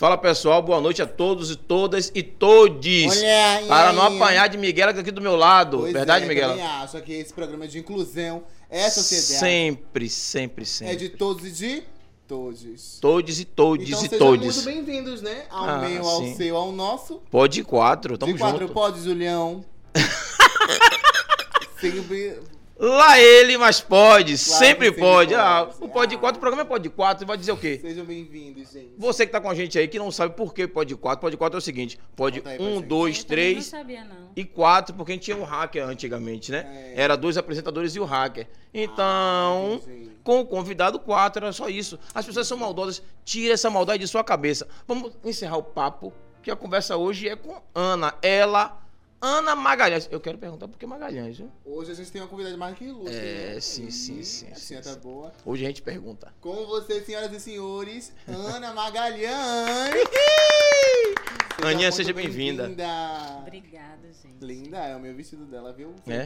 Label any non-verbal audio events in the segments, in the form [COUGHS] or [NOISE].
Fala pessoal, boa noite a todos e todas e todes. Olha aí, Para não apanhar de Miguela aqui do meu lado. Pois Verdade, é, Miguela? também acho que esse programa é de inclusão, é sociedade, Sempre, sempre, é sempre. de todos e de todos. Todes e todes Então e sejam muito todes. bem-vindos, né? Ao Ah, meu, ao sim. seu, ao nosso. Pode quatro, tamo de quatro junto. pode, Julião. [LAUGHS] Sempre. Lá ele, mas pode, sempre sempre pode. pode. Ah, o pode Ah. quatro, o programa é pode quatro, vai dizer o quê? Sejam bem-vindos, gente. Você que tá com a gente aí, que não sabe por que pode quatro, pode quatro é o seguinte: pode Conta aí pra um, gente. dois, Eu também Não três sabia, não. e quatro, porque a gente tinha um hacker antigamente, né? É. Era dois apresentadores e o hacker. Ah, Então, entendi. com o convidado quatro, era só isso. As pessoas são maldosas, tira essa maldade de sua cabeça. Vamos encerrar o papo, que a conversa hoje é com Ana. Ela, Ana Magalhães. Eu quero perguntar por que Magalhães, viu? Hoje a gente tem uma convidada mais que ilustre. É, né? sim, sim, sim, A sim, senhora tá sim. boa. Hoje a gente pergunta. Com vocês, senhoras e senhores, Ana [LAUGHS] Magalhães. Aninha, seja bem-vinda. Obrigada, gente. Linda, é o meu vestido dela, viu? Você É?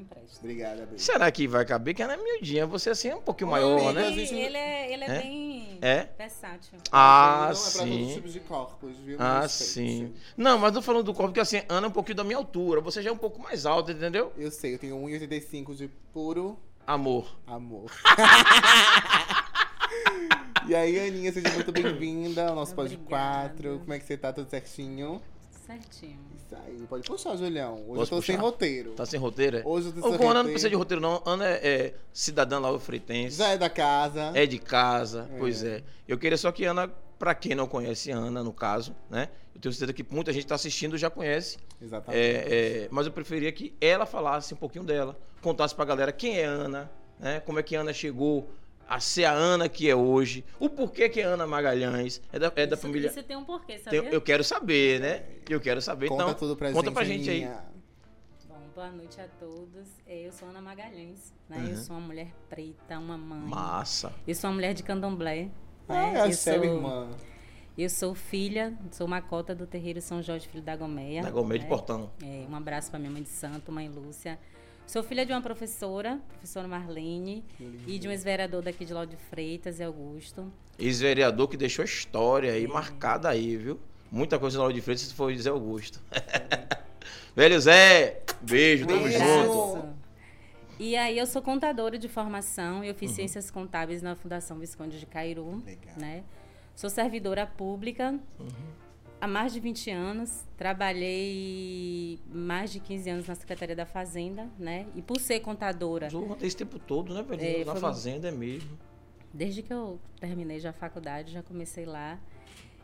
Empresta. Empresto. Obrigada, B. Será que vai caber? Que ela é miudinha. Você assim é um pouquinho Oi, maior, né? a gente- Ele, ele é, ele é, É? bem É? versátil. Ah, não é pra todos os sim. tipos de corpos, viu? Ah, Respeite. sim. Não, mas não falando do corpo, porque assim, Ana é um pouquinho da minha altura. Você já é um pouco mais alta, entendeu? Eu sei, eu tenho 1,85 de puro Amor. amor. [LAUGHS] e aí, Aninha, seja muito bem-vinda ao nosso Pod Obrigada. 4. Como é que você tá? Tudo certinho? Certinho. Isso aí, pode puxar, Julião. Hoje Posso eu tô sem puxar? roteiro. Tá sem roteiro, é? Hoje eu tô sem com Ana não roteiro. precisa de roteiro, não. Ana é, é cidadã lá freitense. Já é da casa. É de casa, É. pois é. Eu queria só que Ana, pra quem não conhece Ana, no caso, né? Eu tenho certeza que muita gente tá assistindo já conhece. Exatamente. É, é, mas eu preferia que ela falasse um pouquinho dela, contasse pra galera quem é Ana, né? Como é que Ana chegou a ser a Ana que é hoje, o porquê que é Ana Magalhães, é da, é da Isso- família. Isso tem um porquê, Tem- sabia? eu quero saber, né? Eu quero saber, Conta então. tudo pra conta gente. pra gente aí. Bom, boa noite a todos. Eu sou Ana Magalhães, né? Uhum. Eu sou uma mulher preta, uma mãe. Massa. Eu sou uma mulher de candomblé. Ah, né? é eu, sou, irmã. eu sou filha, sou uma cota do terreiro São Jorge Filho da Gomeia. Da Gourmet de né? Portão. É, um abraço para minha mãe de santo, mãe Lúcia. Sou filha de uma professora, professora Marlene, e de um ex-vereador daqui de Lauro de Freitas e Augusto. Ex-vereador que deixou história É. aí marcada aí, viu? Muita coisa na hora de frente se foi Zé Augusto. [LAUGHS] Velho Zé, beijo, tamo Beijo. junto. E aí eu sou contadora de formação, eu fiz ciências contábeis na Fundação Visconde de Cairu, Legal. né? Sou servidora pública há mais de 20 anos, trabalhei mais de 15 anos na Secretaria da Fazenda, né? E por ser contadora, Zorra esse tempo todo, né? É, Na fazenda é mesmo. desde que eu terminei já a faculdade, já comecei lá.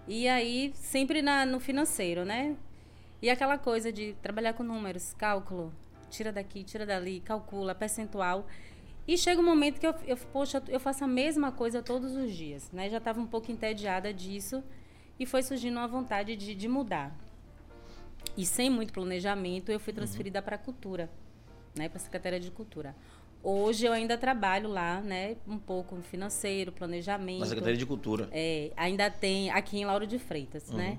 E aí, sempre na, no financeiro, né? E aquela coisa de trabalhar com números, cálculo, tira daqui, tira dali, calcula, percentual. E chega um momento que eu, eu poxa, eu faço a mesma coisa todos os dias, né? Já estava um pouco entediada disso e foi surgindo uma vontade de, de mudar. E sem muito planejamento, eu fui transferida para a cultura, né? Para a Secretaria de Cultura. Hoje eu ainda trabalho lá, né? Um pouco financeiro, planejamento. Na Secretaria de Cultura. É, ainda tem aqui em Lauro de Freitas, né?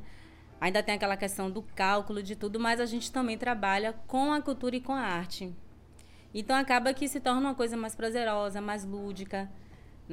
Ainda tem aquela questão do cálculo de tudo, mas a gente também trabalha com a cultura e com a arte. Então acaba que se torna uma coisa mais prazerosa, mais lúdica,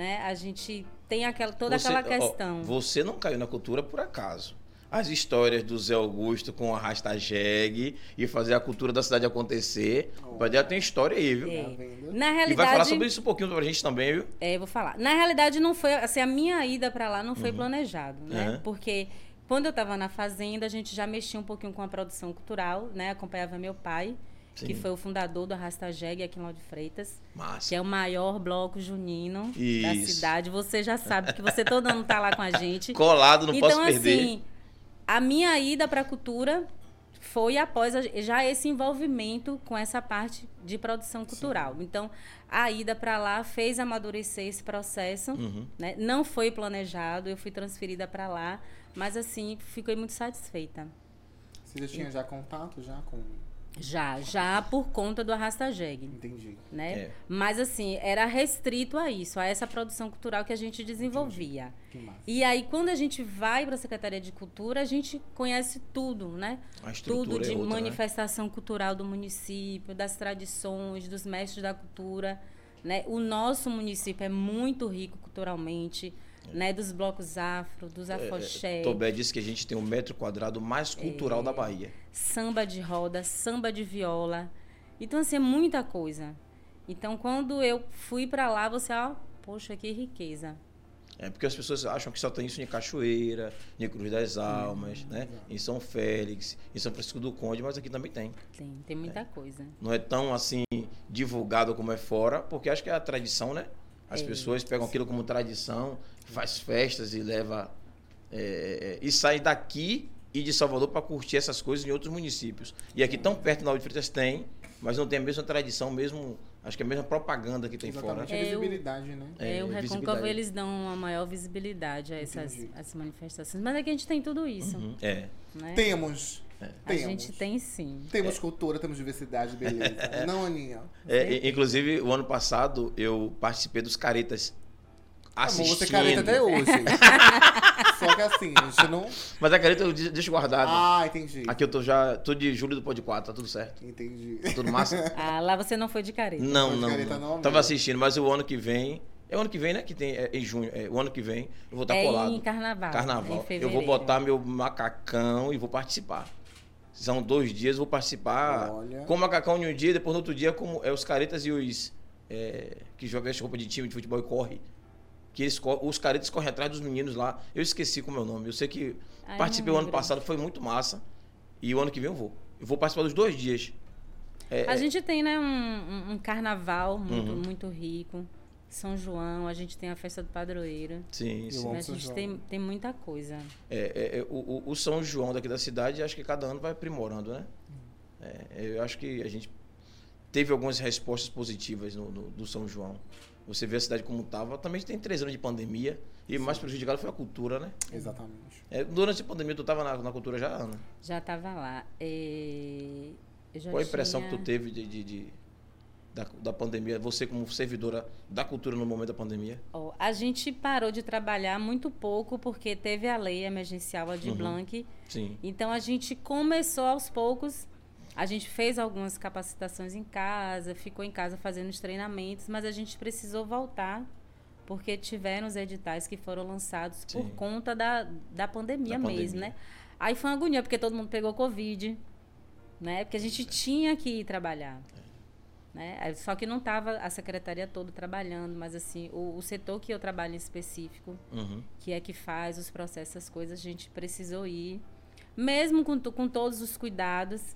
né? A gente tem aquela toda Você- aquela ó, questão. você não caiu na cultura por acaso. As histórias do Zé Augusto com a hashtag e fazer a cultura da cidade acontecer. Pai dela tem história aí, viu? É. Tá? Na E vai realidade, falar sobre isso um pouquinho pra gente também, viu? É, eu vou falar. Na realidade, não foi. Assim, a minha ida para lá não foi planejado, né? Uhum. Porque quando eu estava na fazenda, a gente já mexia um pouquinho com a produção cultural, né? Acompanhava meu pai, que Sim. foi o fundador do Arrasta Jegue aqui em Lauro de Freitas, Massa. que é o maior bloco junino da Isso. cidade. Você já sabe que você todo ano tá lá com a gente. [LAUGHS] Colado, não então, posso perder. assim, a minha ida para a cultura foi após a- já esse envolvimento com essa parte de produção cultural. Então, a ida para lá fez amadurecer esse processo. Uhum. né? Não foi planejado, eu fui transferida para lá, mas assim, fiquei muito satisfeita. Você já tinha já contato já com. Já, já por conta do Arrasta Jegue, Entendi. né? É. Mas assim, era restrito a isso, a essa produção cultural que a gente desenvolvia. Que massa. E aí, quando a gente vai para a Secretaria de Cultura, a gente conhece tudo, né? Tudo de é outra, né? manifestação cultural do município, das tradições, dos mestres da cultura. Né? O nosso município é muito rico culturalmente. Né? Dos blocos afro, dos afoxé, Tobé disse que a gente tem o metro quadrado mais cultural da Bahia. samba de roda, samba de viola. Então, assim, é muita coisa. Então, quando eu fui pra lá, você, ó, poxa, que riqueza. É porque as pessoas acham que só tem isso em Cachoeira, em Cruz das Almas, né? Em São Félix, em São Francisco do Conde, mas aqui também tem. Tem, tem muita coisa. Não é tão assim divulgado como é fora, porque acho que é a tradição, né? As É. pessoas pegam aquilo como tradição, faz festas e leva é, e sai daqui e de Salvador para curtir essas coisas em outros municípios. E aqui tão perto na de Freitas tem, mas não tem a mesma tradição, mesmo acho que é a mesma propaganda que tem fora. Exatamente, a É, eu- visibilidade, né? É, É, o Recôncavo, visibilidade. eles dão uma maior visibilidade a essas, manifestações. Mas aqui a gente tem tudo isso, Uhum, É. né? Temos. A Temos. gente tem sim. Temos cultura, temos diversidade, beleza. [LAUGHS] Não, Aninha. É, inclusive, o ano passado eu participei dos Caretas Amor, assistindo. você é careta até hoje. [LAUGHS] Só que assim, a gente não. Mas a careta eu de- deixo guardado. Ah, entendi. Aqui eu tô já, tô de julho do Pod 4, tá tudo certo. Entendi. Tá tudo massa? [LAUGHS] Ah, lá você não foi de careta. não, Pod não, Careta não. não. Tava assistindo, mas o ano que vem. É o ano que vem, né? Que tem. É, em junho. É, o ano que vem eu vou estar é colado. em carnaval. Carnaval. Em eu vou botar meu macacão e vou participar. São dois dias, vou participar Olha. com o macacão em um dia, depois no outro dia, como é os caretas e os é, que jogam essa roupa de time de futebol e corre. Que eles, os caretas correm atrás dos meninos lá. Eu esqueci como é o nome. Eu sei que Ai, participei o ano passado, foi muito massa. E o ano que vem eu vou. Eu vou participar dos dois dias. É, A gente tem, né, um, um- um carnaval muito, Uhum. muito rico. São João, a gente tem a festa do padroeiro. Sim, Eu sim. A gente tem, tem muita coisa. É, é, é, o, o- São João daqui da cidade, acho que cada ano vai aprimorando, né? É, eu acho que a gente teve algumas respostas positivas no, no- do São João. Você vê a cidade como estava. Também tem três anos de pandemia e o mais prejudicado foi a cultura, né? Exatamente. É, durante a pandemia, tu estava na, na cultura já, Ana? Já estava lá. É, eu já Qual a impressão tinha- que tu teve de, de- de- da, da pandemia? Você como servidora da cultura no momento da pandemia? Ó, a gente parou de trabalhar muito pouco porque teve a lei emergencial a de Uhum. Blanc. Sim. Então a gente começou aos poucos. A gente fez algumas capacitações em casa, ficou em casa fazendo os treinamentos, mas a gente precisou voltar porque tiveram os editais que foram lançados por Sim. conta da, da pandemia Da mesmo, pandemia. né? Aí foi uma agonia, porque todo mundo pegou Covid, né? Porque a gente tinha que ir trabalhar. Né? Só que não estava a secretaria toda trabalhando, mas assim, o, o setor que eu trabalho em específico, Uhum. que é que faz os processos, essas coisas, a gente precisou ir. Mesmo com, com todos os cuidados,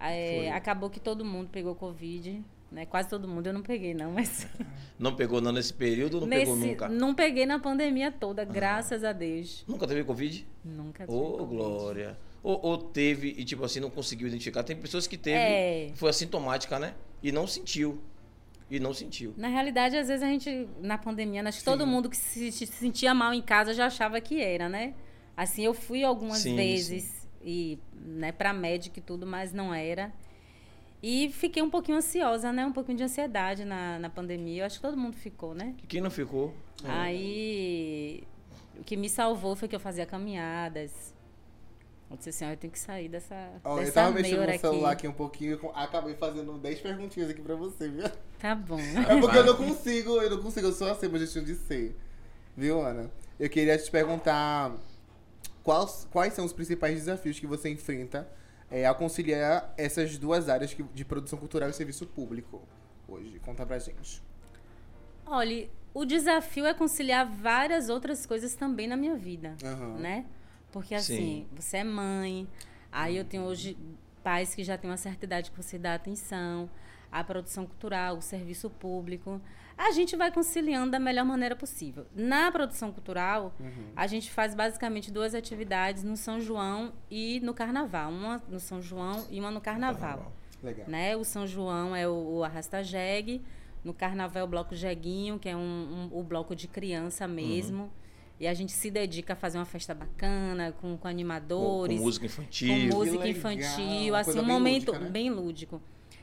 é, acabou que todo mundo pegou Covid. Né? Quase todo mundo, eu não peguei, não, mas. [LAUGHS] Não pegou não nesse período ou não pegou nesse- nunca? Não peguei na pandemia toda, graças a Deus. Nunca teve Covid? Nunca tive. Ô, Covid. Glória. Ou, ou teve e, tipo assim, não conseguiu identificar. Tem pessoas que teve, É. foi assintomática, né? E não sentiu. E não sentiu. Na realidade, às vezes a gente, na pandemia, acho que todo mundo que se, se sentia mal em casa já achava que era, né? Assim, eu fui algumas Sim, vezes e, né, pra médico e tudo, mas não era. E fiquei um pouquinho ansiosa, né? Um pouquinho de ansiedade na, na pandemia. Eu acho que todo mundo ficou, né? E quem não ficou? Aí, o que me salvou foi que eu fazia caminhadas. Eu disse assim, ó, eu tenho que sair dessa, Ó, eu dessa tava mexendo no celular aqui. aqui um pouquinho e acabei fazendo 10 perguntinhas aqui pra você, viu? Tá bom. [LAUGHS] É porque eu não consigo, eu não consigo, eu sou assim, meu jeitinho de ser. Viu, Ana? Eu queria te perguntar quais, quais são os principais desafios que você enfrenta é, ao conciliar essas duas áreas que- de produção cultural e serviço público hoje. Conta pra gente. Olha, o desafio é conciliar várias outras coisas também na minha vida, Aham. né? Porque assim, Sim. você é mãe, aí eu tenho hoje pais que já têm uma certa idade que você dá atenção, a produção cultural, o serviço público. A gente vai conciliando da melhor maneira possível. Na produção cultural, Uhum. a gente faz basicamente duas atividades no São João e no Carnaval. Uma no São João e uma no Carnaval Legal. né? O São João é o, o Arrasta Jegue, no Carnaval é o Bloco Jeguinho, que é um, um- o bloco de criança mesmo. E a gente se dedica a fazer uma festa bacana, com, com Com, com animadores, música com infantil. música legal, infantil, assim, um bem momento lúdica, né? bem lúdico.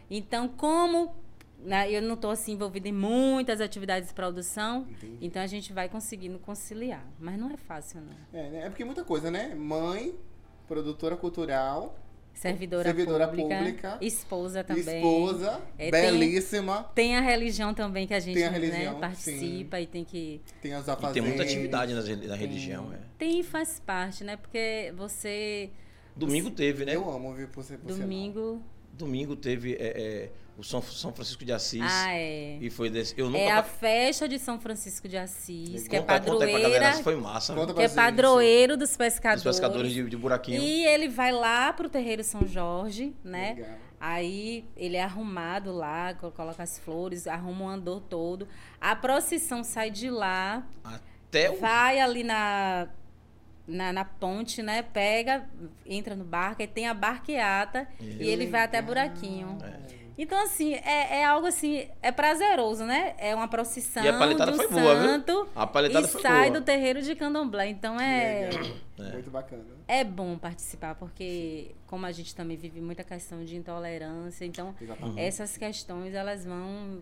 Então, como né, eu não estou assim, envolvida em muitas atividades de produção, Entendi. então a gente vai conseguindo conciliar. Mas não é fácil, não. É, né? é porque é muita coisa, né? Mãe, produtora cultural servidora, Servidora pública, pública. esposa também. Esposa, É, tem- belíssima. Tem a religião também que a gente Tem a né, religião, participa e tem que. Tem as E afazeres. tem muita atividade reli- na religião. É. Tem e faz parte, né? Porque você. Domingo teve, né? Eu amo, viu, por Domingo. Domingo teve é, é, o São, São Francisco de Assis. Ah, é. E foi desse. Eu nunca. É a festa de São Francisco de Assis, que é galera, padroeira. essa foi massa. Conta né? Que é padroeiro dos Os pescadores. pescadores de, de buraquinho. E ele vai lá pro terreiro São Jorge, né? Legal. Aí ele é arrumado lá, co- coloca as flores, arruma o andor todo. A procissão sai de lá, Até o. vai ali na, na, na ponte, né? Pega, entra no barco, aí tem a barqueata e ele vai até buraquinho. É. Então, assim, é, é algo assim, é prazeroso, né? É uma procissão E a paletada foi boa, viu? santo A paletada e foi sai boa. do terreiro de candomblé. Então é. Muito bacana. é bom participar, porque como a gente também vive muita questão de intolerância, então Exatamente. essas questões elas vão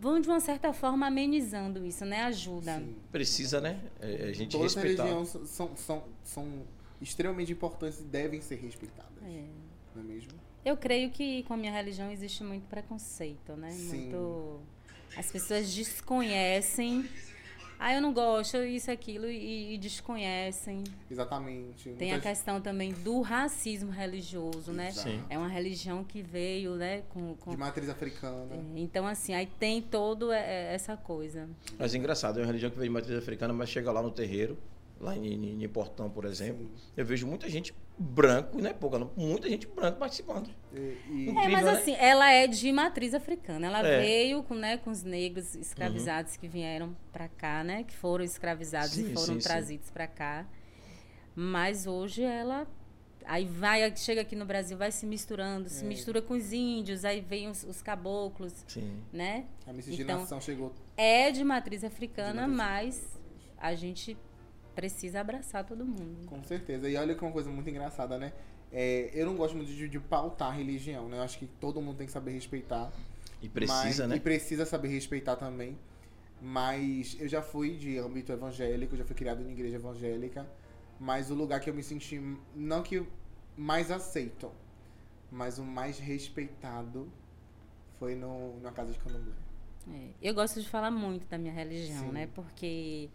vão de uma certa forma amenizando isso, né? Ajuda. Sim. Precisa, né? É, a gente Todas as respeitar. religiões são, são, são extremamente importantes e devem ser respeitadas. É. Não é mesmo? Eu creio que com a minha religião existe muito preconceito, né? Sim. Muito as pessoas desconhecem Ah, eu não gosto, isso, aquilo, e, e desconhecem. Exatamente. Tem a Muitas- questão também do racismo religioso, né? Sim. É uma religião que veio, né, com... com- De matriz africana. É, Então, assim, aí tem todo é, essa coisa. Mas é engraçado, é uma religião que veio de matriz africana, mas chega lá no terreiro, lá em, em, em Portão, por exemplo, eu vejo muita gente branco, não é pouca, não, muita gente branca participando. E, e- É, Incrível, mas né? assim, ela é de matriz africana. Ela É. veio com, né, com os negros escravizados que vieram pra cá, né? Que foram escravizados Sim, e foram sim, sim. trazidos pra cá. Mas hoje ela aí vai chega aqui no Brasil, vai se misturando, se É. mistura com os índios, aí vem os, os caboclos, Sim. né? a miscigenação Então, chegou. É de matriz africana, De matriz mas a gente precisa abraçar todo mundo. Com certeza. E olha que uma coisa muito engraçada, né? É, eu não gosto muito de, de pautar a religião, né? Eu acho que todo mundo tem que saber respeitar. E precisa, mas- né? E precisa saber respeitar também. Mas eu já fui de âmbito evangélico, eu já fui criado em igreja evangélica. Mas o lugar que eu me senti, não que mais aceito, mas o mais respeitado foi no, na casa de candomblé. É, eu gosto de falar muito da minha religião, Sim. né? Porque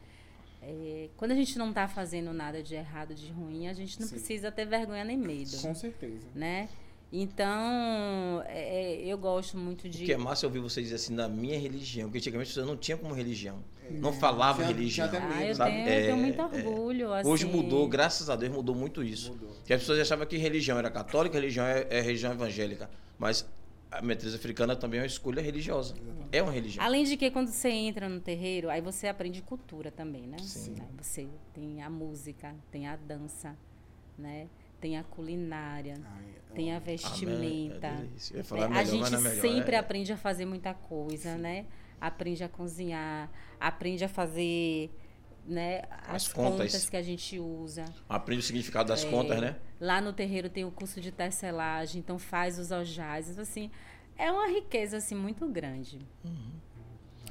é, quando a gente não tá fazendo nada de errado, de ruim, a gente não Sim. precisa ter vergonha nem medo, Com certeza. né? Então, é, é, eu gosto muito O de... que é massa ouvir você dizer assim, na minha religião, porque antigamente você não tinha como religião. Não falava Tinha- religião. até Ah, eu sabe? tenho, É, eu tenho muito é. orgulho, assim. Hoje mudou, graças a Deus mudou muito isso. Mudou. Que as pessoas achavam que religião era católica, religião é, é religião evangélica. Mas a matriz africana também é uma escolha religiosa. É uma religião. Além de que quando você entra no terreiro, aí você aprende cultura também, né? Sim. Aí Você tem a música, tem a dança, né? Tem a culinária, Ai, tem a Ah, vestimenta. é delícia. Eu ia É, falar a melhor, gente mas não é sempre é. aprende a fazer muita coisa, né? Aprende a cozinhar, aprende a fazer né, As as, contas. contas. que a gente usa. Aprende o significado das É, contas, né? Lá no terreiro tem o curso de tecelagem, então faz os. Então, assim, é uma riqueza assim, muito grande.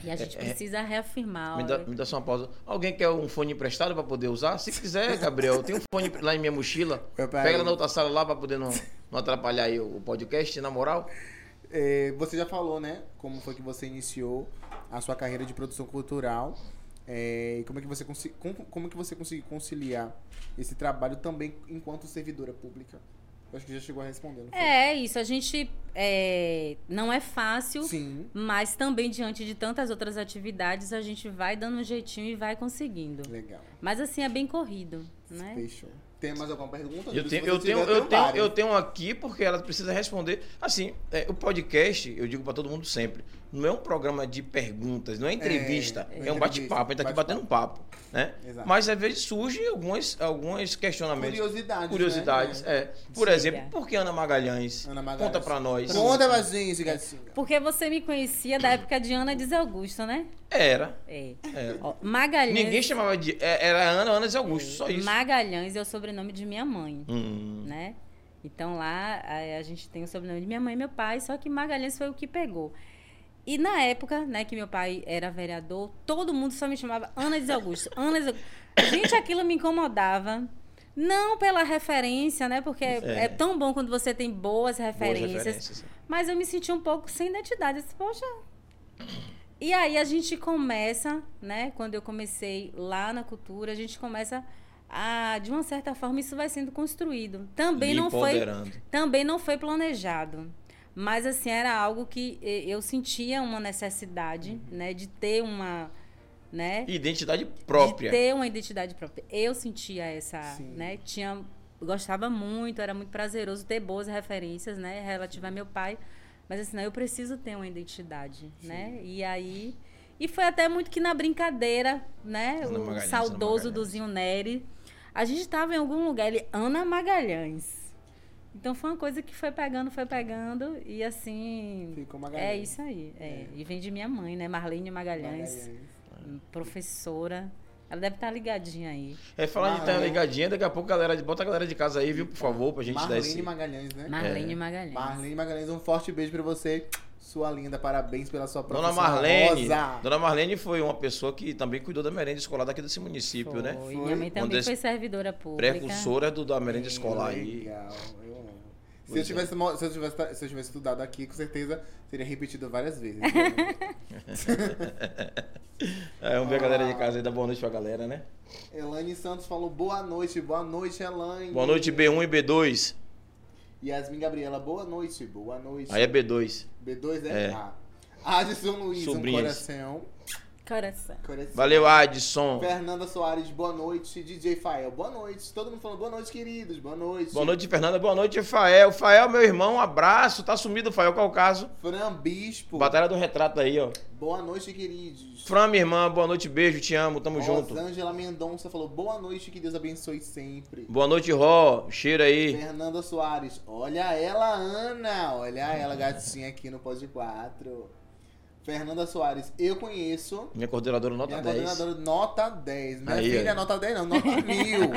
E a gente É, é. precisa reafirmar. Me dá, me dá só uma pausa. Alguém quer um fone emprestado para poder usar? Se quiser, Gabriel, tem um fone lá em minha mochila. [LAUGHS] Pega na outra sala lá para poder não, não atrapalhar aí o podcast, na moral. É, você já falou, né? Como foi que você iniciou a sua carreira de produção cultural. É, e como é que você consi- como, como que você conseguiu conciliar esse trabalho também enquanto servidora pública? Eu acho que já chegou a responder, não foi? É isso, a gente é, não é fácil, Sim. mas também diante de tantas outras atividades a gente vai dando um jeitinho e vai conseguindo. Legal. Mas assim é bem corrido, né? Fechou. Tem mais alguma pergunta? Eu tenho, eu, tenho, eu, tenho, eu tenho aqui porque ela precisa responder. Assim, é, o podcast, eu digo para todo mundo sempre, não é um programa de perguntas, não é entrevista, É, é, é um bate-papo, a gente tá aqui bate-papo. batendo um papo, né? Exato. Mas às vezes surgem alguns, alguns questionamentos. Curiosidades. Curiosidades, né? é. Por Diga. exemplo, por que Ana Magalhães? Ana Magalhães. Conta pra nós. Conta pra gente. Porque você me conhecia da época de Ana Diz Augusto, né? Era. É. era. Ó, Magalhães. Ninguém chamava de. é, Era Ana, Ana e Augusto, só isso. Magalhães é o sobrenome de minha mãe, Hum. né? Então lá a, a gente tem o sobrenome de minha mãe e meu pai, só que Magalhães foi o que pegou. E na época, né, que meu pai era vereador, todo mundo só me chamava Ana de Augusto. Ana de Augusto. Gente, aquilo me incomodava. Não pela referência, né? Porque é. É. é tão bom quando você tem boas Boas referências. referências. Mas eu me senti um pouco sem identidade. Eu disse, Poxa. E aí a gente começa, né? Quando eu comecei lá na cultura, a gente começa a, de uma certa forma, isso vai sendo construído. Também não foi, também não foi planejado. Mas assim, era algo que eu sentia uma necessidade, né, de ter uma, né, Identidade própria. de ter uma identidade própria. Eu sentia essa, Sim. né? Tinha, gostava muito, era muito prazeroso ter boas referências, né? Relativa a meu pai. Mas assim, não, eu preciso ter uma identidade, né? E aí... E foi até muito que na brincadeira, né? Ana o Magalhães, saudoso do. Zinho Neri. A gente estava em algum lugar, ele... Ana Magalhães. Então foi uma coisa que foi pegando, foi pegando. E assim... Ficou É Magalhães. isso aí. É. E vem de minha mãe, né? Marlene Magalhães Magalhães. professora. Ela deve estar ligadinha aí. É, falando de estar Marlene. ligadinha, daqui a pouco, galera, bota a galera de casa aí, viu, por favor, pra gente dar Marlene esse... Magalhães, né? Marlene Magalhães. Marlene Magalhães, um forte beijo pra você. Sua linda, parabéns pela sua Dona profissão Marlene, honrosa. Dona Marlene foi uma pessoa que também cuidou da merenda escolar daqui desse município, Foi. né? Minha Foi. mãe Uma também foi servidora pública. Precursora do, da merenda escolar aí. Legal, eu amo. Se eu, Pois é. tivesse, mo- se, eu tivesse, se eu tivesse estudado aqui, com certeza teria repetido várias vezes. [LAUGHS] É, vamos ver a galera de casa aí, dá boa noite pra galera, né? Elaine Santos falou boa noite, boa noite, Elaine. Boa noite, B1 e B2. Yasmin Gabriela, boa noite, boa noite. Aí é B2. B2 é? É. Ah. Adson Luiz, um Sobrinhas. coração. Coração. coração. Valeu, Adson. Fernanda Soares, boa noite. DJ Fael, boa noite. Todo mundo falando boa noite, queridos. Boa noite. Boa noite, Fernanda. Boa noite, Fael. Fael, meu irmão, um abraço. Tá sumido, Fael, qual é o caso? Fran Bispo, Batalha do retrato aí, ó. boa noite, queridos. Fran, minha irmã, boa noite, beijo, te amo, tamo junto. Rosângela Mendonça falou boa noite, que Deus abençoe sempre. Boa noite, Ró. Cheiro aí. Fernanda Soares, olha ela, Ana. Olha ela, gatinha aqui no Pode 4. Fernanda Soares, eu conheço. Minha coordenadora nota minha 10. coordenadora nota 10. Minha Aí, filha, ó. nota 10 não, nota [LAUGHS] mil.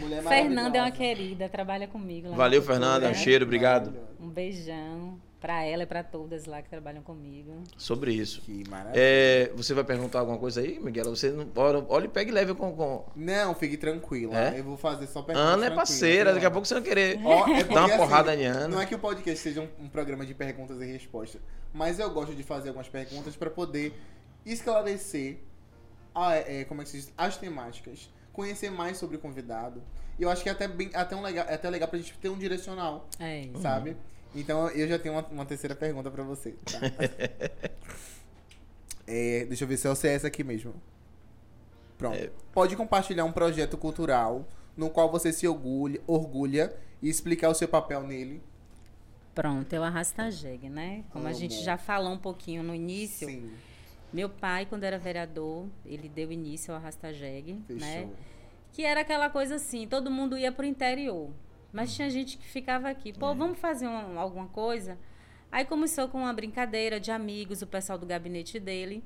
Mulher Fernanda é uma querida, trabalha comigo. Valeu. Fernanda. Um cheiro, obrigado. Um beijão pra ela e pra todas lá que trabalham comigo. Sobre isso. Que maravilha. É, você vai perguntar alguma coisa aí, Miguel? Você não. Olha, olha e pega e leve com. com... Não, fique tranquila. É? Eu vou fazer só perguntas Ana é parceira, daqui a pouco você não querer Ó, é porque, dar uma assim, porrada em Ana. Não é que o podcast seja um, um programa de perguntas e respostas, mas eu gosto de fazer algumas perguntas para poder esclarecer a- é, como é que se diz, as temáticas, conhecer mais sobre o convidado. E eu acho que é até, bem, até, um legal, é até legal pra gente ter um direcional, É isso. sabe? Então eu já tenho uma, uma terceira pergunta pra você. tá? [LAUGHS] É, deixa eu ver se é essa aqui mesmo. Pronto. É. Pode compartilhar um projeto cultural no qual você se orgulha, orgulha e explicar o seu papel nele. Pronto, eu arrasto a jegue, né? Como a gente já falou um pouquinho no início, Sim, meu pai, quando era vereador, ele deu início ao Arrasta Jegue, fechou. né? Que era aquela coisa assim, todo mundo ia pro interior. Mas tinha gente que ficava aqui, pô, É. vamos fazer um- alguma coisa? Aí começou com uma brincadeira de amigos, o pessoal do gabinete dele,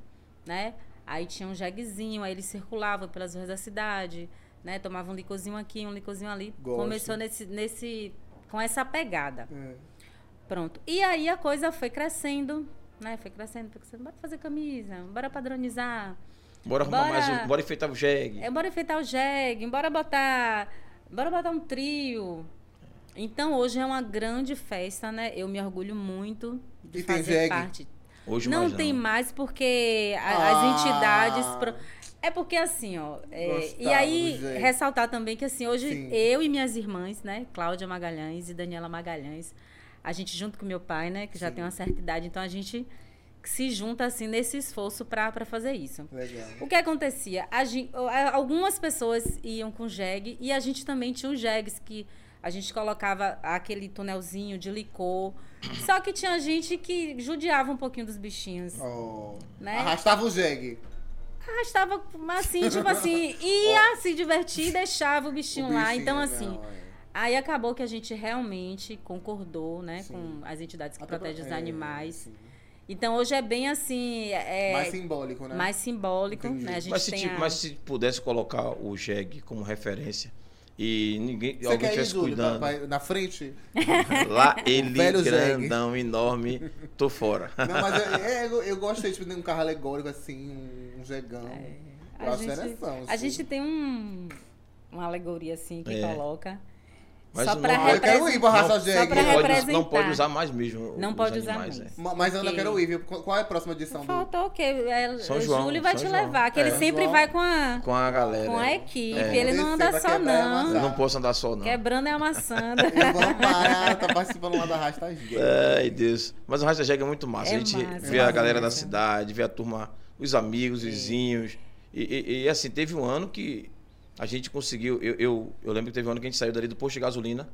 né? Aí tinha um jeguezinho, aí ele circulava pelas ruas da cidade, né? Tomava um licorzinho aqui, um licorzinho ali. Gosto. Começou nesse, nesse, com essa pegada. É. Pronto. E aí a coisa foi crescendo, né? Foi crescendo, foi crescendo. Bora fazer camisa, bora padronizar. Bora arrumar Bora- mais um. Bora enfeitar o jegue. É, bora enfeitar o jegue, bora botar. Bora botar um trio. Então hoje é uma grande festa, né? Eu me orgulho muito de E tem fazer jegue? parte. Hoje não mais tem mais porque a- as Ah. entidades. pro- É porque assim, ó. é, Gostava e aí, jegue. ressaltar também que assim, hoje Sim. eu e minhas irmãs, né? Cláudia Magalhães e Daniela Magalhães, a gente junto com meu pai, né? Que já Sim. tem uma certa idade, então a gente se junta assim nesse esforço para fazer isso. Legal. O que acontecia? Algumas pessoas iam com jegue e a gente também tinha os jegues que a gente colocava aquele tunelzinho de licor. Só que tinha gente que judiava um pouquinho dos bichinhos. Oh. Né? Arrastava o jegue. Arrastava assim, tipo [LAUGHS] assim, ia se divertir e deixava o bichinho, O lá. bichinho, Então, assim, não, é. aí acabou que a gente realmente concordou, né, Sim. com as entidades que Até protegem os pra- é, animais. sim. Então, hoje é bem assim, é, Mais simbólico, né? mais simbólico, Entendi. né? A gente Mas se, tem tipo, a- mas se pudesse colocar o jegue como referência e ninguém, Você alguém quer ir, estivesse cuidando, pra- pra- na frente? lá [LAUGHS] ele, velho jegue. grandão, enorme, tô fora. Não, mas eu, [LAUGHS] é, eu, eu gostei tipo, de um carro alegórico assim, um, um jegão. É. Eu A acho gente, interessante. a gente tem um, uma alegoria assim que É. coloca. Mas só não- pra Ah, eu quero ir pra representar. Raça Só Jegue. pra não, pode, representar. não pode usar mais mesmo. Não os pode usar animais, mais. é. Ma- Mas eu Porque- quero ir. viu? Qual é a próxima edição do. Faltou o quê? É, São o João, Júlio vai São te João. levar, que ele É. sempre João. vai com a, Com a galera. com a é. equipe. É. Ele não anda só, não. Eu não posso andar só, não. Quebrando e amassando. [LAUGHS] Tá participando lá da Rasta Jegue. Ai, Deus. Mas o hashtag é muito massa. É a gente massa, vê a galera da cidade, vê a turma, os amigos, os vizinhos. E, e- e, assim, teve um ano que a gente conseguiu. Eu, eu, eu lembro que teve um ano que a gente saiu dali do posto de gasolina,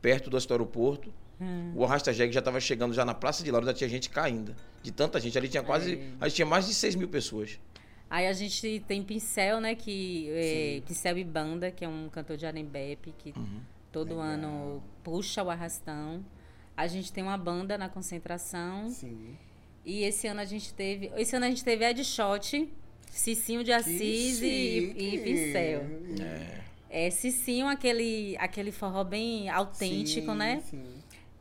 perto do aeroporto. Hum. O Arrasta Jegue já estava chegando já na Praça de Lauro, já tinha gente caindo. De tanta gente. Ali tinha quase. É. A gente tinha mais de 6 mil pessoas. Aí a gente tem Pincel, né? Que, é, Pincel e Banda, que é um cantor de Arembepe, que Uhum. todo Legal. ano puxa o arrastão. A gente tem uma banda na concentração. Sim. E esse ano a gente teve. Esse ano a gente teve Ed Shot, Cicinho de Assis e, e. Pincel. É. É, Cicinho, aquele, aquele forró bem autêntico, Sim, né? Sim.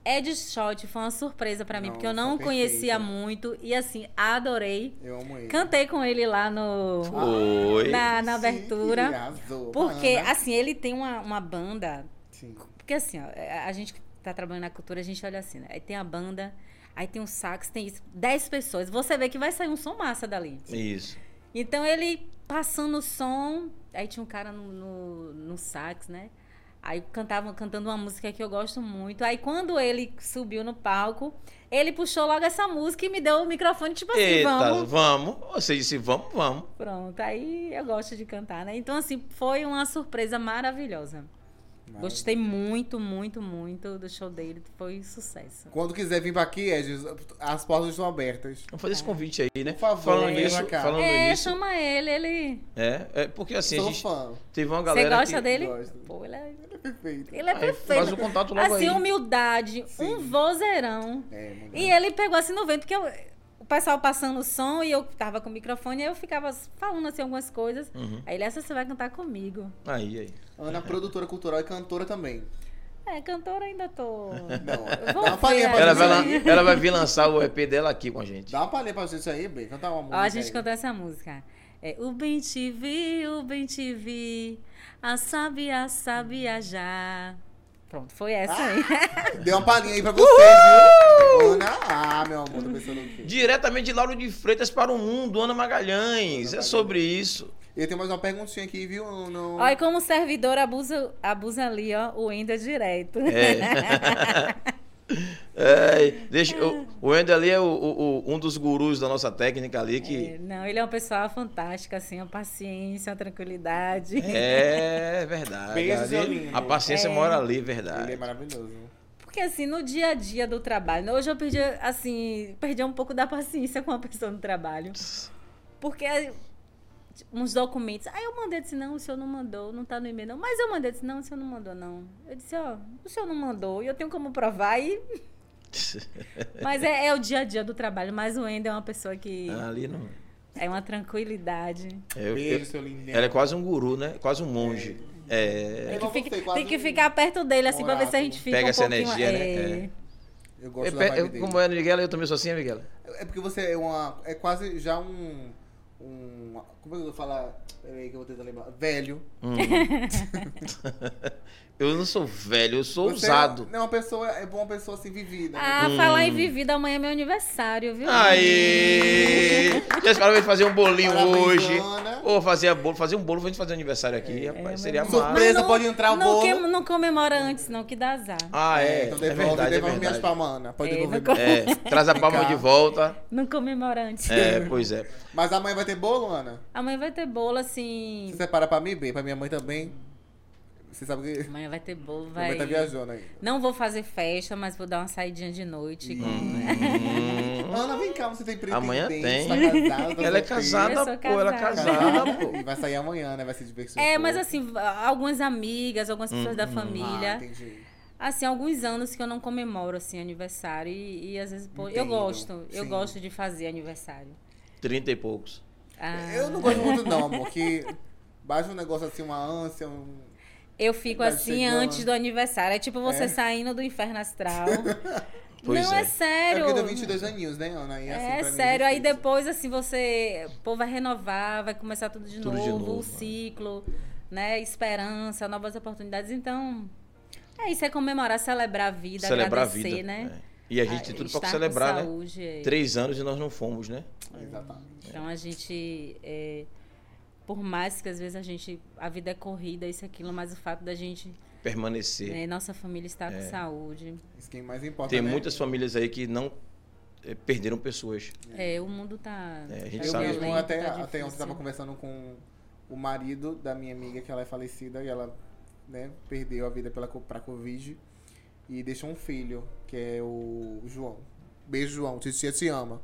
Ed Shot foi uma surpresa pra mim, porque eu não Nossa, conhecia muito. E assim, adorei. Eu amo ele. Cantei com ele lá no. Foi. Na, na Sim, abertura. arrasou. Porque, Ana. assim, ele tem uma, uma banda. Sim. Porque assim, ó, a a gente que tá trabalhando na cultura, a gente olha assim, né? Aí tem a banda, aí tem o sax, tem isso. Dez pessoas. Você vê que vai sair um som massa dali. Isso. Então ele passando o som, aí tinha um cara no, no, no sax, né? Aí cantava, cantando uma música que eu gosto muito. Aí quando ele subiu no palco, ele puxou logo essa música e me deu o microfone, tipo assim, Eita, vamos. vamos. Você disse vamos, vamos. Pronto, aí eu gosto de cantar, né? Então, assim, foi uma surpresa maravilhosa. Gostei muito, muito, muito do show dele. Foi sucesso. Quando quiser vir pra aqui, Ed, as portas estão abertas. Vamos fazer esse convite aí, né? Por favor, falando venha nisso, falando é, nisso. chama ele, ele. É, é, porque assim, a gente fã. teve uma Você galera gosta que... dele? Gosto. Pô, ele é, Ele é perfeito. ele é Aí, perfeito. Faz o contato logo assim, aí. humildade, um vozeirão. É, mano. E ele pegou assim no vento, porque eu- o pessoal passando o som e eu tava com o microfone, aí eu ficava falando assim algumas coisas. Uhum. Aí ele, essa você vai cantar comigo. Aí, aí. Ana, produtora cultural e cantora também. É, cantora ainda tô. [LAUGHS] Não, vou dá uma palhinha pra Ela vai, lan- ela vai vir lançar o EP dela aqui com a gente. Dá uma palhinha pra gente aí, bem. Cantar uma música Ó, a gente aí. cantou essa música. É, o bem te vi, o bem te vi, a sabia sabia já. Pronto, foi essa aí. [LAUGHS] Deu uma palhinha aí pra você, viu? Ana, ah, meu amor, tô pensando o quê? Diretamente de Lauro de Freitas para o mundo, Ana Magalhães. É sobre isso. E tem mais uma perguntinha aqui, viu? No... Olha como o servidor abusa, abusa ali, ó, o Ender direto. É. [LAUGHS] É, deixa, o, o Wendel ali é o, o- um dos gurus da nossa técnica ali que. É, não, ele é uma pessoa fantástica, assim, uma paciência, uma tranquilidade. É, [LAUGHS] verdade. Beijo, Ali- a paciência É. mora ali, Ele verdade. é maravilhoso. Porque assim, no dia a dia do trabalho, hoje eu perdi, assim, perdi um pouco da paciência com a pessoa no trabalho. Porque uns documentos. Aí eu mandei, disse, não, o senhor não mandou, não tá no e-mail, não. Mas eu mandei, disse, não, o senhor não mandou, não. Eu disse, ó, o senhor não mandou, e eu tenho como provar, e... [LAUGHS] Mas é, é o dia a dia do trabalho, mas o Wendel é uma pessoa que ali não. é uma tranquilidade. Eu- Beijo, eu- seu lindo. ela é quase um guru, né? Quase um monge. É. É Tem que, fica- você, quase tem que um ficar perto dele, assim, pra ver se a gente fica Pega um essa energia, né? é. É. Eu É, gosto da pe- vibe eu- dele. como é a Miguela, eu também sou assim, Miguela. É porque você é uma. É quase já um. Um como é que eu vou falar? Peraí que eu vou tentar lembrar. Velho. Hum. [LAUGHS] [LAUGHS] eu não sou velho, eu sou Você ousado. É uma pessoa, é uma pessoa assim vivida. né? Ah, falar em vivida, amanhã é meu aniversário, viu? Aí! [LAUGHS] Já esperaram fazer um bolinho Parabéns, hoje. Ana. Ou fazer, bolo, fazer um bolo pra gente fazer um aniversário aqui, rapaz. Seria mas- massa. Surpresa, pode entrar o não, bolo. que- não comemora antes, não, que dá azar. Ah, é. então é devolve, verdade, é devolve minhas verdade. palmas, Ana. Pode É, devolver. não- É, traz a palma de volta. Não comemora antes. É, pois é. Mas amanhã vai ter bolo, Ana? Amanhã vai ter bolo, assim. Você separa pra mim, bem, pra minha mãe também. Você sabe que Amanhã vai ter bolo, [LAUGHS] minha vai. tá viajando aí. Não vou fazer festa, mas vou dar uma saidinha de noite. com- Hum. [LAUGHS] Ana, vem cá, você tem pretendente, Amanhã tem. tá casada, tá [LAUGHS] Ela é casada, Eu pô, ela é casada. casada, pô. E vai sair amanhã, né? Vai se divertir. É, mas assim, algumas amigas, algumas pessoas da Ah, família. entendi. Assim, alguns anos que eu não comemoro, assim, aniversário. E, e às vezes, pô, eu gosto. Eu sim. gosto de fazer aniversário. Trinta e poucos. Ah, Eu não gosto muito não, amor, que baixa um negócio assim, uma ânsia, um... Eu fico Vai assim antes do aniversário. É tipo você É? saindo do inferno astral. [LAUGHS] Pois não, é. é, É sério. porque deu 22 aninhos, né, Ana? E, assim, É mim sério, aí depois, assim, você. O povo vai renovar, vai começar tudo de, Tudo novo, de novo, o né? ciclo. né? Esperança, novas oportunidades. Então, é isso, é comemorar, celebrar a vida, Celebrar a agradecer, vida. né? é. E a gente Ah, tem tudo para celebrar, né? saúde, é. Três anos e nós não fomos, né? Exatamente. Então a gente, é, por mais que às vezes a gente, a vida é corrida, isso e aquilo, mas o fato da gente, Permanecer. né, nossa família estar com saúde, Isso que é mais importa, Tem né? muitas famílias aí que não eh, perderam pessoas. é, o mundo tá, É, a gente tá Eu sabe. mesmo violento, até, tá até ontem difícil. tava conversando com o marido da minha amiga, que ela é falecida, e ela né, perdeu a vida pela, pra Covid. E deixou um filho, que é o João. Beijo, João. Titia te ama.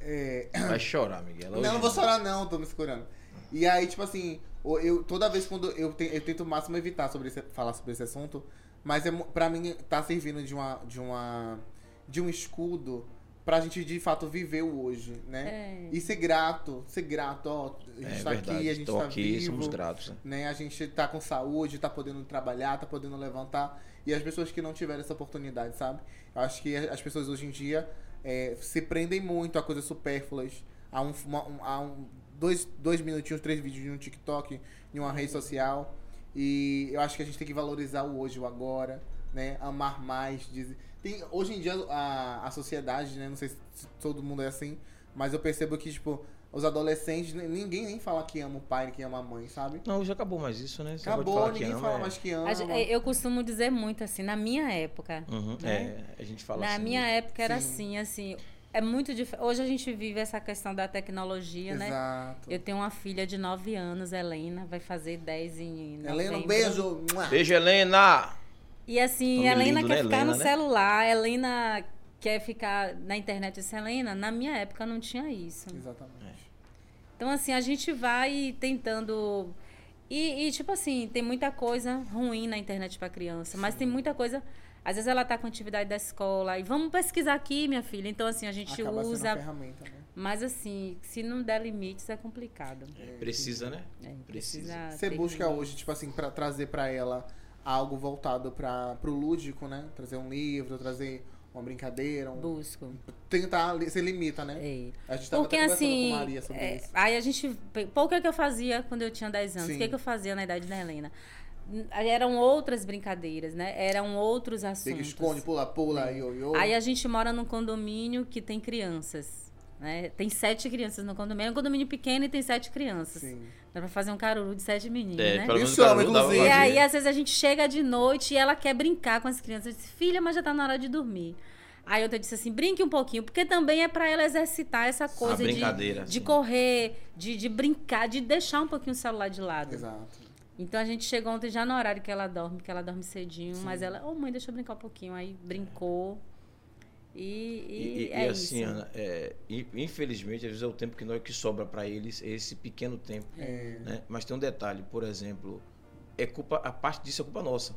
É, Vai chorar, Miguel. não, não vou chorar não, tô me segurando. E aí, tipo assim, eu, toda vez quando eu, te- eu tento o máximo evitar sobre esse- falar sobre esse assunto, mas é, pra mim tá servindo de uma de uma de um escudo pra gente de fato viver o hoje, né? É. E ser grato, ser grato, ó, a gente É tá verdade. aqui, a gente Estou tá aqui, vivo, somos gratos. né? né? A gente tá com saúde, tá podendo trabalhar, tá podendo levantar. E as pessoas que não tiveram essa oportunidade, sabe? Eu acho que as pessoas hoje em dia é, se prendem muito a coisas supérfluas, a um, uma- um- a um dois, dois minutinhos, três vídeos no TikTok, em uma rede social. E eu acho que a gente tem que valorizar o hoje, o agora, né? Amar mais. dizer- Tem, hoje em dia a, a sociedade, né? Não sei se todo mundo é assim, mas eu percebo que, tipo, os adolescentes, ninguém nem fala que ama o pai, que ama a mãe, sabe? Não, já acabou mais isso, né? De Acabou, falar que ninguém ama, fala é- mais que ama. Gen- Eu costumo dizer muito assim, na minha época, Uhum, né? é, a gente fala na assim. minha época era Sim. assim, assim, é muito diferente. Hoje a gente vive essa questão da tecnologia, né? Exato. Eu tenho uma filha de 9 anos, Helena, vai fazer 10 em Helena, um novembro. beijo. Beijo, Helena! E assim, Helena lindo, quer né, ficar Helena, no né? celular, Helena quer ficar na internet. Disse, Helena, na minha época não tinha isso. Exatamente. Então, assim, a gente vai tentando. E, e, tipo assim, tem muita coisa ruim na internet pra criança, mas tem muita coisa. Às vezes ela tá com atividade da escola e vamos pesquisar aqui, minha filha. Então, assim, a gente Acaba usa. ferramenta, né? Mas, assim, se não der limites, é complicado. Precisa, né? É, Precisa. Você busca hoje, tipo assim, pra trazer pra ela algo voltado para pro lúdico, né? Trazer um livro, trazer uma brincadeira, um... Busco. tentar você limita, né? É. A gente tava Porque assim, com Maria sobre é, isso. aí a gente. Pô, o que, é que eu fazia quando eu tinha 10 anos? Sim. O que, é que eu fazia na idade da Helena? Eram outras brincadeiras, né? Eram outros Tem assuntos. que esconde, pula, pula, ioiô. Aí a gente mora num condomínio que tem crianças. Né? Tem sete crianças no condomínio. É um condomínio pequeno e tem sete crianças. Sim. Dá pra fazer um caruru de sete meninos, É, né? pelo Me menos o chama, Caruru dava pra inclusive. E aí, às vezes, a gente chega de noite e ela quer brincar com as crianças. Eu disse, filha, mas já tá na hora de dormir. Aí eu disse assim, brinque um pouquinho, porque também é pra ela exercitar essa coisa de, brincadeira, de correr, de, de brincar, de deixar um pouquinho o celular de lado. Exato. Então a gente chegou ontem já no horário que ela dorme, que ela dorme cedinho, mas ela, ô mãe, deixa eu brincar um pouquinho. Aí brincou. E, e, E, é e assim, isso. Ana, é, in- infelizmente, às vezes é o tempo que, nós, que sobra para eles, é esse pequeno tempo. É. né? Mas tem um detalhe, por exemplo, é culpa, a parte disso é culpa nossa.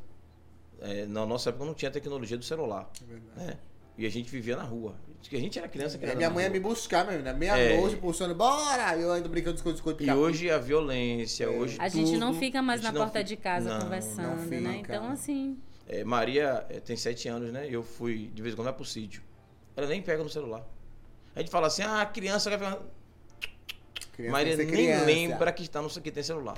É, na nossa época não tinha tecnologia do celular. É verdade. Né? E a gente vivia na rua. Porque A gente era criança que É, minha mãe ia me buscar, meu, né? Meia-noite, É. puxando, bora! Eu ainda brincando de esconde, E hoje a violência, É. hoje A gente não fica mais na porta fica- de casa não, conversando, não né? fica. Então, assim, É, Maria é, tem sete anos, né? Eu fui, de vez em quando, vai pro sítio. Ela nem pega no celular. A gente fala assim, ah, a criança vai pegar. Criança Maria nem criança. lembra que, está no, que tem celular.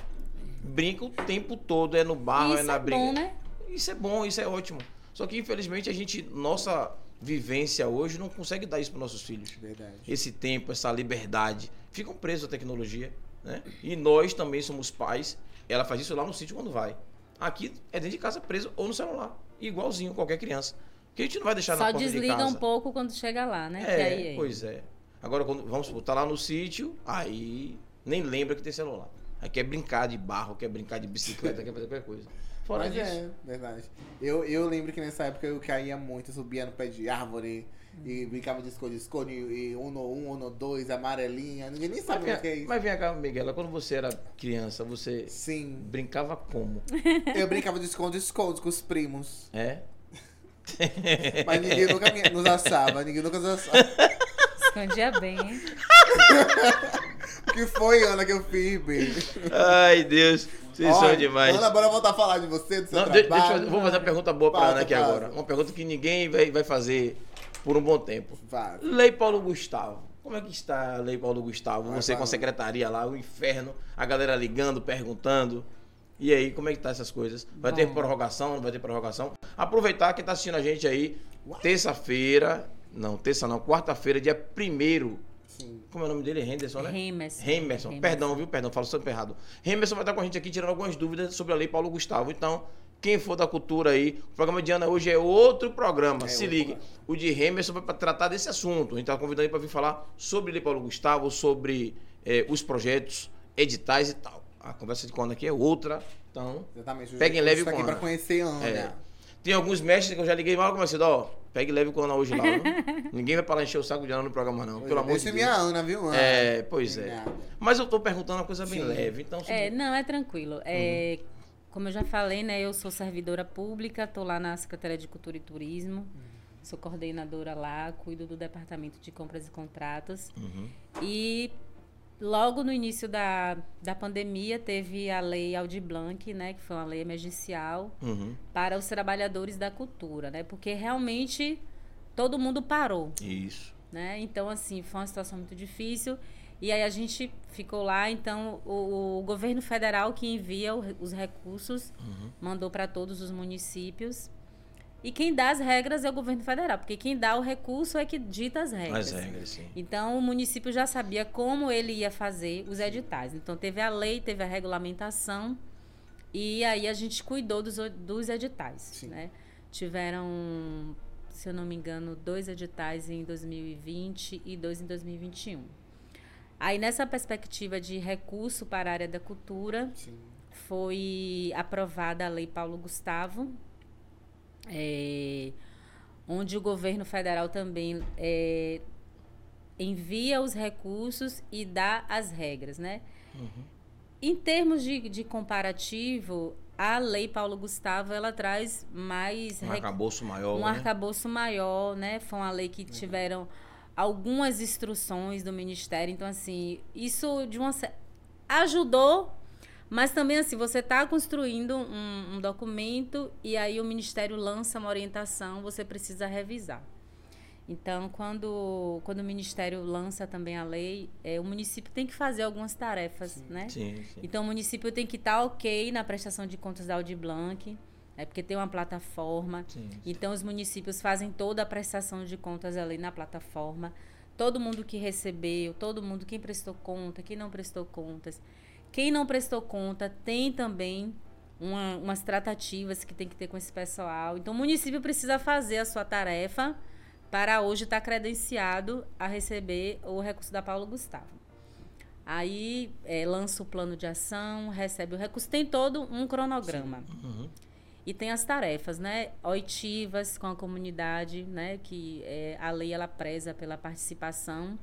Brinca o tempo todo, é no barro, é isso na é briga. bom, né? Isso é bom, isso é ótimo. Só que, infelizmente, a gente, nossa vivência hoje não consegue dar isso para nossos filhos. Verdade. Esse tempo, essa liberdade. Ficam presos à tecnologia. Né? E nós também somos pais. Ela faz isso lá no sítio quando vai. Aqui é dentro de casa preso ou no celular. Igualzinho qualquer criança. Que a gente não vai deixar na Só porta de desliga casa. um pouco quando chega lá, né? Que É, aí, é. pois é. Agora, quando vamos supor, tá lá no sítio, aí nem lembra que tem celular. Aí quer brincar de barro, quer brincar de bicicleta, quer fazer qualquer coisa. Fora Mas disso. é, verdade. Eu, eu lembro que nessa época eu caía muito, eu subia no pé de árvore e brincava de esconde-esconde, e Uno 1, Uno 2, amarelinha. Ninguém nem sabe o que é isso. mas vem cá, Miguel, quando você era criança, você Sim. brincava como? Eu brincava de esconde-esconde com os primos. É? [LAUGHS] Mas ninguém nunca nos achava, ninguém nunca nos achava. Escondia bem, hein? [LAUGHS] O que foi, Ana, que eu fiz, baby? Ai, Deus, vocês são demais. Ana, bora voltar a falar de você, do seu Não, eu trabalho. fazer, vou fazer uma pergunta boa pra Fala, Ana aqui agora. Uma pergunta que ninguém vai, vai fazer por um bom tempo. Vai. Lei Paulo Gustavo. Como é que está a Lei Paulo Gustavo? Vai, Você com a secretaria lá, o inferno, a galera ligando, perguntando. E aí, como é que tá essas coisas? Vai ter prorrogação, não vai ter prorrogação? Aproveitar que tá assistindo a gente aí, terça-feira, não, terça não, quarta-feira, dia 1 Sim. como é o nome dele? Henderson, né? Remerson. Remerson. Perdão, viu? Perdão, falo sempre errado. Remerson vai estar com a gente aqui tirando algumas dúvidas sobre a Lei Paulo Gustavo. Então, quem for da cultura aí, o programa de Ana hoje é outro programa. É Se outro ligue. programa. O de Remerson vai pra tratar desse assunto. A gente está convidando ele para vir falar sobre a Lei Paulo Gustavo, sobre eh, os projetos, editais e tal. A conversa de quando aqui é outra. Então, Exatamente. Peguem leve Isso aqui com pra Ana. conhecer Ana. É. tem alguns mestres que eu já liguei mal como assim, ó, pegue leve com a Ana hoje lá. [LAUGHS] Ninguém vai para lá encher o saco de Ana no programa, não. Pelo amor de Deixa Deus. minha Ana, viu, Ana? É, pois é. Nada. Mas eu tô perguntando uma coisa bem Sim. leve, então... se- É, não, é tranquilo. É, Uhum. Como eu já falei, né? Eu sou servidora pública, estou lá na Secretaria de Cultura e Turismo. Sou coordenadora lá, cuido do departamento de compras e contratos. Uhum. E logo no início da, da pandemia teve a lei Aldir Blanc, né? Que foi uma lei emergencial Uhum. para os trabalhadores da cultura, né? Porque realmente todo mundo parou Isso. né? Então, assim, foi uma situação muito difícil. E aí a gente ficou lá, então o, o governo federal que envia o os recursos Uhum. mandou para todos os municípios. E quem dá as regras é o governo federal, porque quem dá o recurso é que dita as regras. As regras, sim. Então o município já sabia como ele ia fazer os editais. Então teve a lei, teve a regulamentação e aí a gente cuidou dos, dos editais. Sim. Né? Tiveram, se eu não me engano, dois editais em 2020 e dois em 2021. Aí nessa perspectiva de recurso para a área da cultura, Sim. foi aprovada a Lei Paulo Gustavo, é, onde o governo federal também é, envia os recursos e dá as regras, né? Em termos de, de comparativo, a Lei Paulo Gustavo ela traz mais Um rec- arcabouço maior, um né? arcabouço maior, né? Foi uma lei que tiveram algumas instruções do ministério, então assim, isso de uma ajudou, mas também assim, você está construindo um, um documento e aí o ministério lança uma orientação, você precisa revisar. Então, quando, quando o ministério lança também a lei, é, o município tem que fazer algumas tarefas, né? Sim, sim. Então, o município tem que estar ok na prestação de contas da Audi Blanc, é porque tem uma plataforma. sim. Então, os municípios fazem toda a prestação de contas ali na plataforma. Todo mundo que recebeu, todo mundo, quem prestou conta, quem não prestou contas. Quem não prestou conta tem também uma- umas tratativas que tem que ter com esse pessoal. Então, o município precisa fazer a sua tarefa para hoje estar credenciado a receber o recurso da Paulo Gustavo. Aí eh, lança o plano de ação, recebe o recurso, tem todo um cronograma. Uhum. E tem as tarefas, né? Oitivas com a comunidade, né? Que é, a lei ela preza pela participação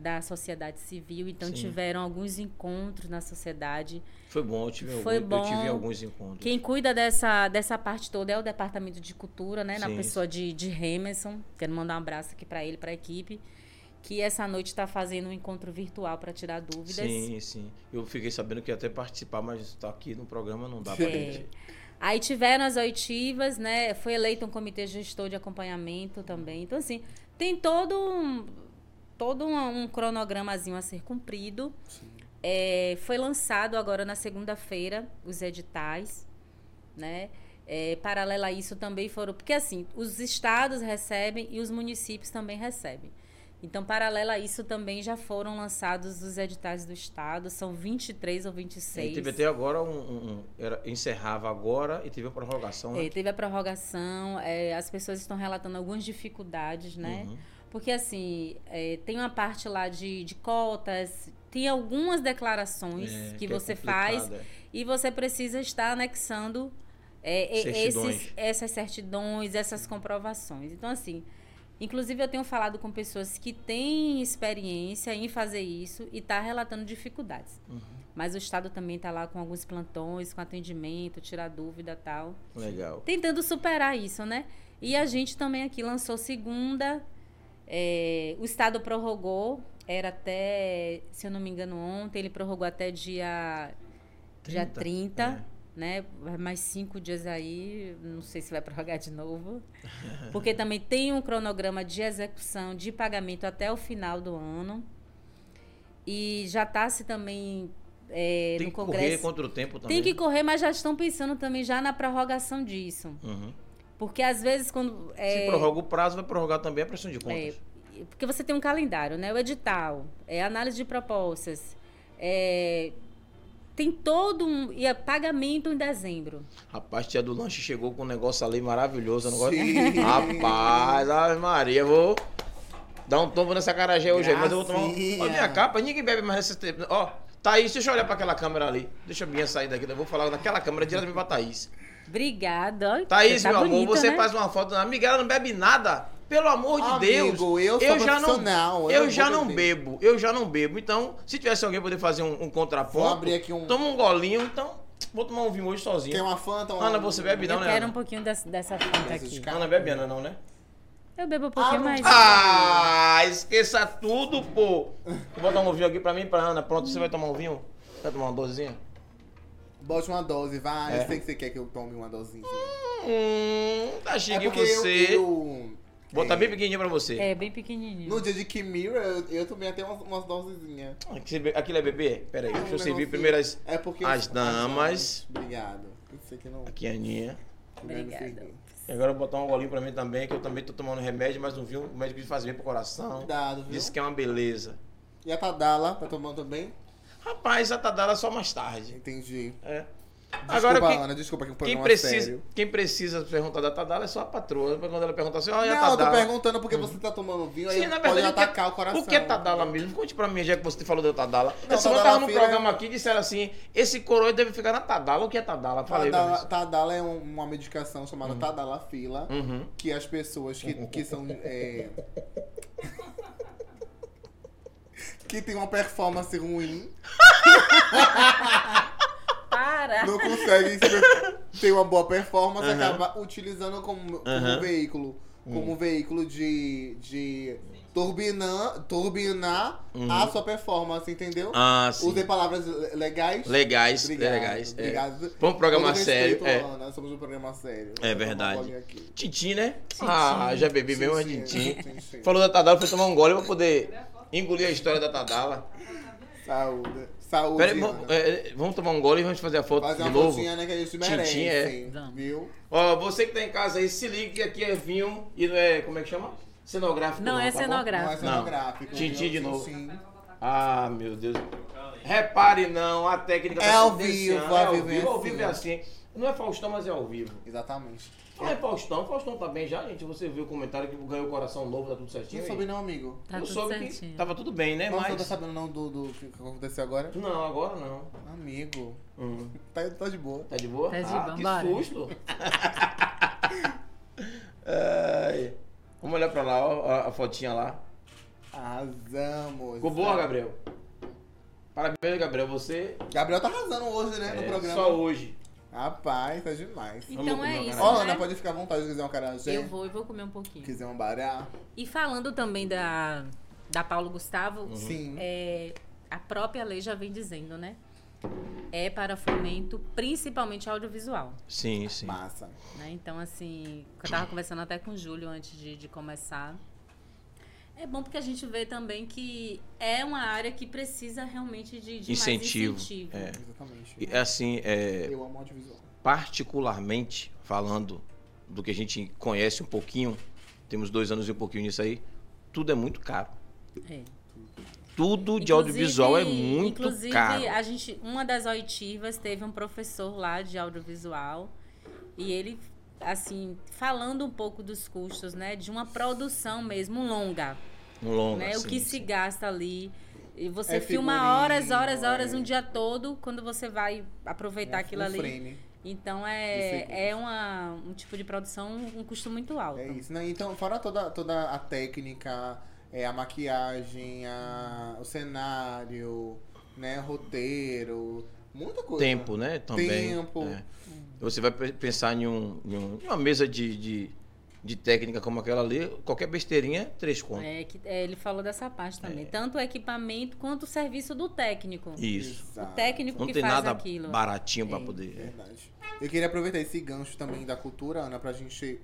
da sociedade civil. Então Sim. tiveram alguns encontros na sociedade. Foi bom, eu tive, Foi algum- eu tive bom. alguns encontros. Quem cuida dessa, dessa parte toda é o Departamento de Cultura, né? Na Sim. pessoa de, de Remerson. Quero mandar um abraço aqui para ele, para a equipe. Que essa noite está fazendo um encontro virtual para tirar dúvidas. Sim, sim. Eu fiquei sabendo que ia até participar, mas está aqui no programa, não dá pra É. gente. Aí tiveram as oitivas, né? Foi eleito um comitê gestor de acompanhamento também. Então, assim, tem todo um, todo um, um cronogramazinho a ser cumprido. É, foi lançado agora na segunda-feira os editais, né? É, paralelo a isso também foram. Porque, assim, os estados recebem e os municípios também recebem. Então, paralelo a isso, também já foram lançados os editais do estado. São 23 ou E 26. teve até agora um. um- um- era, encerrava agora e teve a prorrogação, né? É, teve a prorrogação, é, as pessoas estão relatando algumas dificuldades, né? Uhum. Porque, assim, é, tem uma parte lá de, de cotas, tem algumas declarações É, que, é você complicado, faz é. e você precisa estar anexando é, Certidões. esses, essas certidões, essas comprovações. Então, assim, inclusive eu tenho falado com pessoas que têm experiência em fazer isso e tá relatando dificuldades. Uhum. Mas o Estado também está lá com alguns plantões, com atendimento, tirar dúvida e tal Legal. tentando superar isso, né? E a gente também aqui lançou segunda. É, o Estado prorrogou, era até, se eu não me engano, ontem, ele prorrogou até dia 30, dia 30 é. né? Mais cinco dias aí, não sei se vai prorrogar de novo. [LAUGHS] Porque também tem um cronograma de execução, de pagamento até o final do ano. E já está se também é, Tem no que correr Congresso. contra o tempo também. Tem que correr, mas já estão pensando também já na prorrogação disso. Uhum. Porque às vezes quando. Se é, prorroga o prazo, vai prorrogar também a pressão de é, contas. porque você tem um calendário, né? O edital, é análise de propostas, é, tem todo um. E é pagamento em dezembro. Rapaz, tia do lanche chegou com um negócio ali maravilhoso. Sim. [LAUGHS] Rapaz, Ave Maria, eu vou dar um tombo nessa carajé hoje aí, mas eu vou tomar um. Ó, minha capa, ninguém bebe mais nesse tempo. Ó, Thaís, deixa eu olhar pra aquela câmera ali. Deixa a minha sair daqui, eu vou falar daquela câmera diretamente pra Thaís. Obrigada. Thaís, você tá meu amor, bonita, você né? faz uma foto. Amiga, ela não bebe nada. Pelo amor de Amigo, Deus. eu sou já não, eu eu não já não beber. bebo. Eu já não bebo. Então, se tivesse alguém poder fazer um, um contraponto, Vou abrir aqui um- toma um golinho. Então, vou tomar um vinho hoje sozinho. Quer uma Fanta? Uma... Ana, você bebe não, Eu né? quero Ana? um pouquinho dessa, dessa fanta aqui. Ana bebe Ana, não, né? Eu bebo um pouquinho Ah, mais. Ah, esqueça tudo, pô. Vou botar um vinho aqui pra mim e pra Ana. Pronto, você vai tomar um vinho? Vai tomar uma dosezinha? Bote uma dose, vai. É. Eu sei que você quer que eu tome uma dosinha. Hum, tá chique é eu- você. eu, Botar é, bem pequenininho pra você. É, bem pequenininho. No dia de Kimira, eu, eu tomei até umas, umas dosezinhas. Aqui- Aquilo é bebê? Pera aí, deixa eu servir primeiro as, É porque as damas. Obrigado. Eu sei que não. Aqui a Aninha. Obrigada. E agora eu vou botar um golinho pra mim também, que eu também tô tomando remédio, mas um vinho, o médico disse faz bem pro coração. Cuidado, viu? Disse que é uma beleza. E a Tadala, tá tomando também? Rapaz, a Tadala só mais tarde. Entendi. É. Desculpa, Agora, quem, Ana, desculpa que o quem, é precisa, sério. quem precisa perguntar da Tadala é só a patroa. Quando ela pergunta assim, olha a Não, eu tô perguntando porque você tá tomando vinho, aí Sim, na pode verdade, atacar o coração. O que é Tadala mesmo? Conte pra mim, já que você falou da Tadala. Não, Essa semana tava no Fila programa é- aqui e disseram assim: esse coroa deve ficar na Tadala. O que é Tadala? Falei Tadala. Tadala é um- uma medicação chamada Tadala Fila, Uhum. que as pessoas que, que são. é, [LAUGHS] que tem uma performance ruim, Para! não conseguem se- ter uma boa performance, Uhum. acaba utilizando como, como Uhum. veículo. Como veículo de, de turbinar, turbinar a sua performance, entendeu? Uhum. Ah, sim. Usei palavras le- legais. Legais, Obrigado, legais. é. Obrigado. Vamos pro programa respeito, sério. É. Ana, somos um programa sério. É verdade. um. Tintim, né? Ah, já bebi mesmo a tintim. Falou da Tadala, foi tomar um gole pra poder engolir a história da Tadala. Saúde. Saúde. Pera vamos, é, vamos tomar um gole e vamos fazer a foto Fazer de uma novo. fotinha, né, que a gente merece. Tintim, é. Viu? Ó, você que tá em casa aí, se liga que aqui é vinho e não é, como é que chama? Cenográfico. Não, é tá bom? cenográfico. Não é Não. cenográfico. Tintim de novo. Sim. Ah, meu Deus. Repare não, a técnica É tá ao vivo, é ao ao vivo é vivo. Ao assim. vivo é assim. Não é Faustão, mas é ao vivo. Exatamente. Não é Faustão, Faustão tá bem já, gente. Você viu o comentário que ganhou o coração novo, tá tudo certinho. Não soube não, amigo. Tá eu tudo soube certinho. que tava tudo bem, né? Mas você não tá sabendo não do, do que aconteceu agora? Não, agora não. Amigo. Hum. [LAUGHS] Tá, tá de boa. Tá de boa? Tá de ah, boa, que bora. susto. [LAUGHS] Ai. Vamos olhar pra lá, ó, a, a fotinha lá. Arrasamos. Ficou boa, Gabriel? Parabéns, Gabriel. Você Gabriel tá arrasando hoje, né, no é programa. só hoje. Rapaz, tá demais. Então Vamos é isso. Ó, né? Ana, pode ficar à vontade se quiser um carajé. Eu vou, eu vou comer um pouquinho. quiser um bará. E falando também da, da Paulo Gustavo, Uhum. Sim. é, a própria lei já vem dizendo, né? É para fomento, principalmente audiovisual. Sim, sim. Massa. né? Então, assim, eu tava conversando até com o Júlio antes de, de começar. É bom porque a gente vê também que é uma área que precisa realmente de, de Incentivo, mais incentivo. é. Exatamente. E, assim, é, Eu amo audiovisual. particularmente falando do que a gente conhece um pouquinho, temos dois anos e um pouquinho nisso aí, tudo é muito caro. É. Tudo de Inclusive- audiovisual é muito inclusive, caro. a gente, uma das oitivas teve um professor lá de audiovisual e ele, assim, falando um pouco dos custos, né, de uma produção mesmo longa, Um longo, né, o assim, que se sim. gasta ali. E você É filma horas, horas, horas, é. um dia todo, quando você vai aproveitar Um aquilo ali. frame. Então é, é uma, um tipo de produção, um custo muito alto. É isso, né? Então, fora toda, toda a técnica, é, a maquiagem, a, o cenário, né? Roteiro, muita coisa. Tempo, né? Também. Tempo. é. Você vai pe- pensar em, em um- em uma mesa de, de, de técnica como aquela ali, qualquer besteirinha, três contos. É, que, é, ele falou dessa parte É. também. Tanto o equipamento quanto o serviço do técnico. Isso. O Exato. técnico Não que tem faz nada aquilo. baratinho pra É. poder. Verdade. Eu queria aproveitar esse gancho também da cultura, Ana, pra gente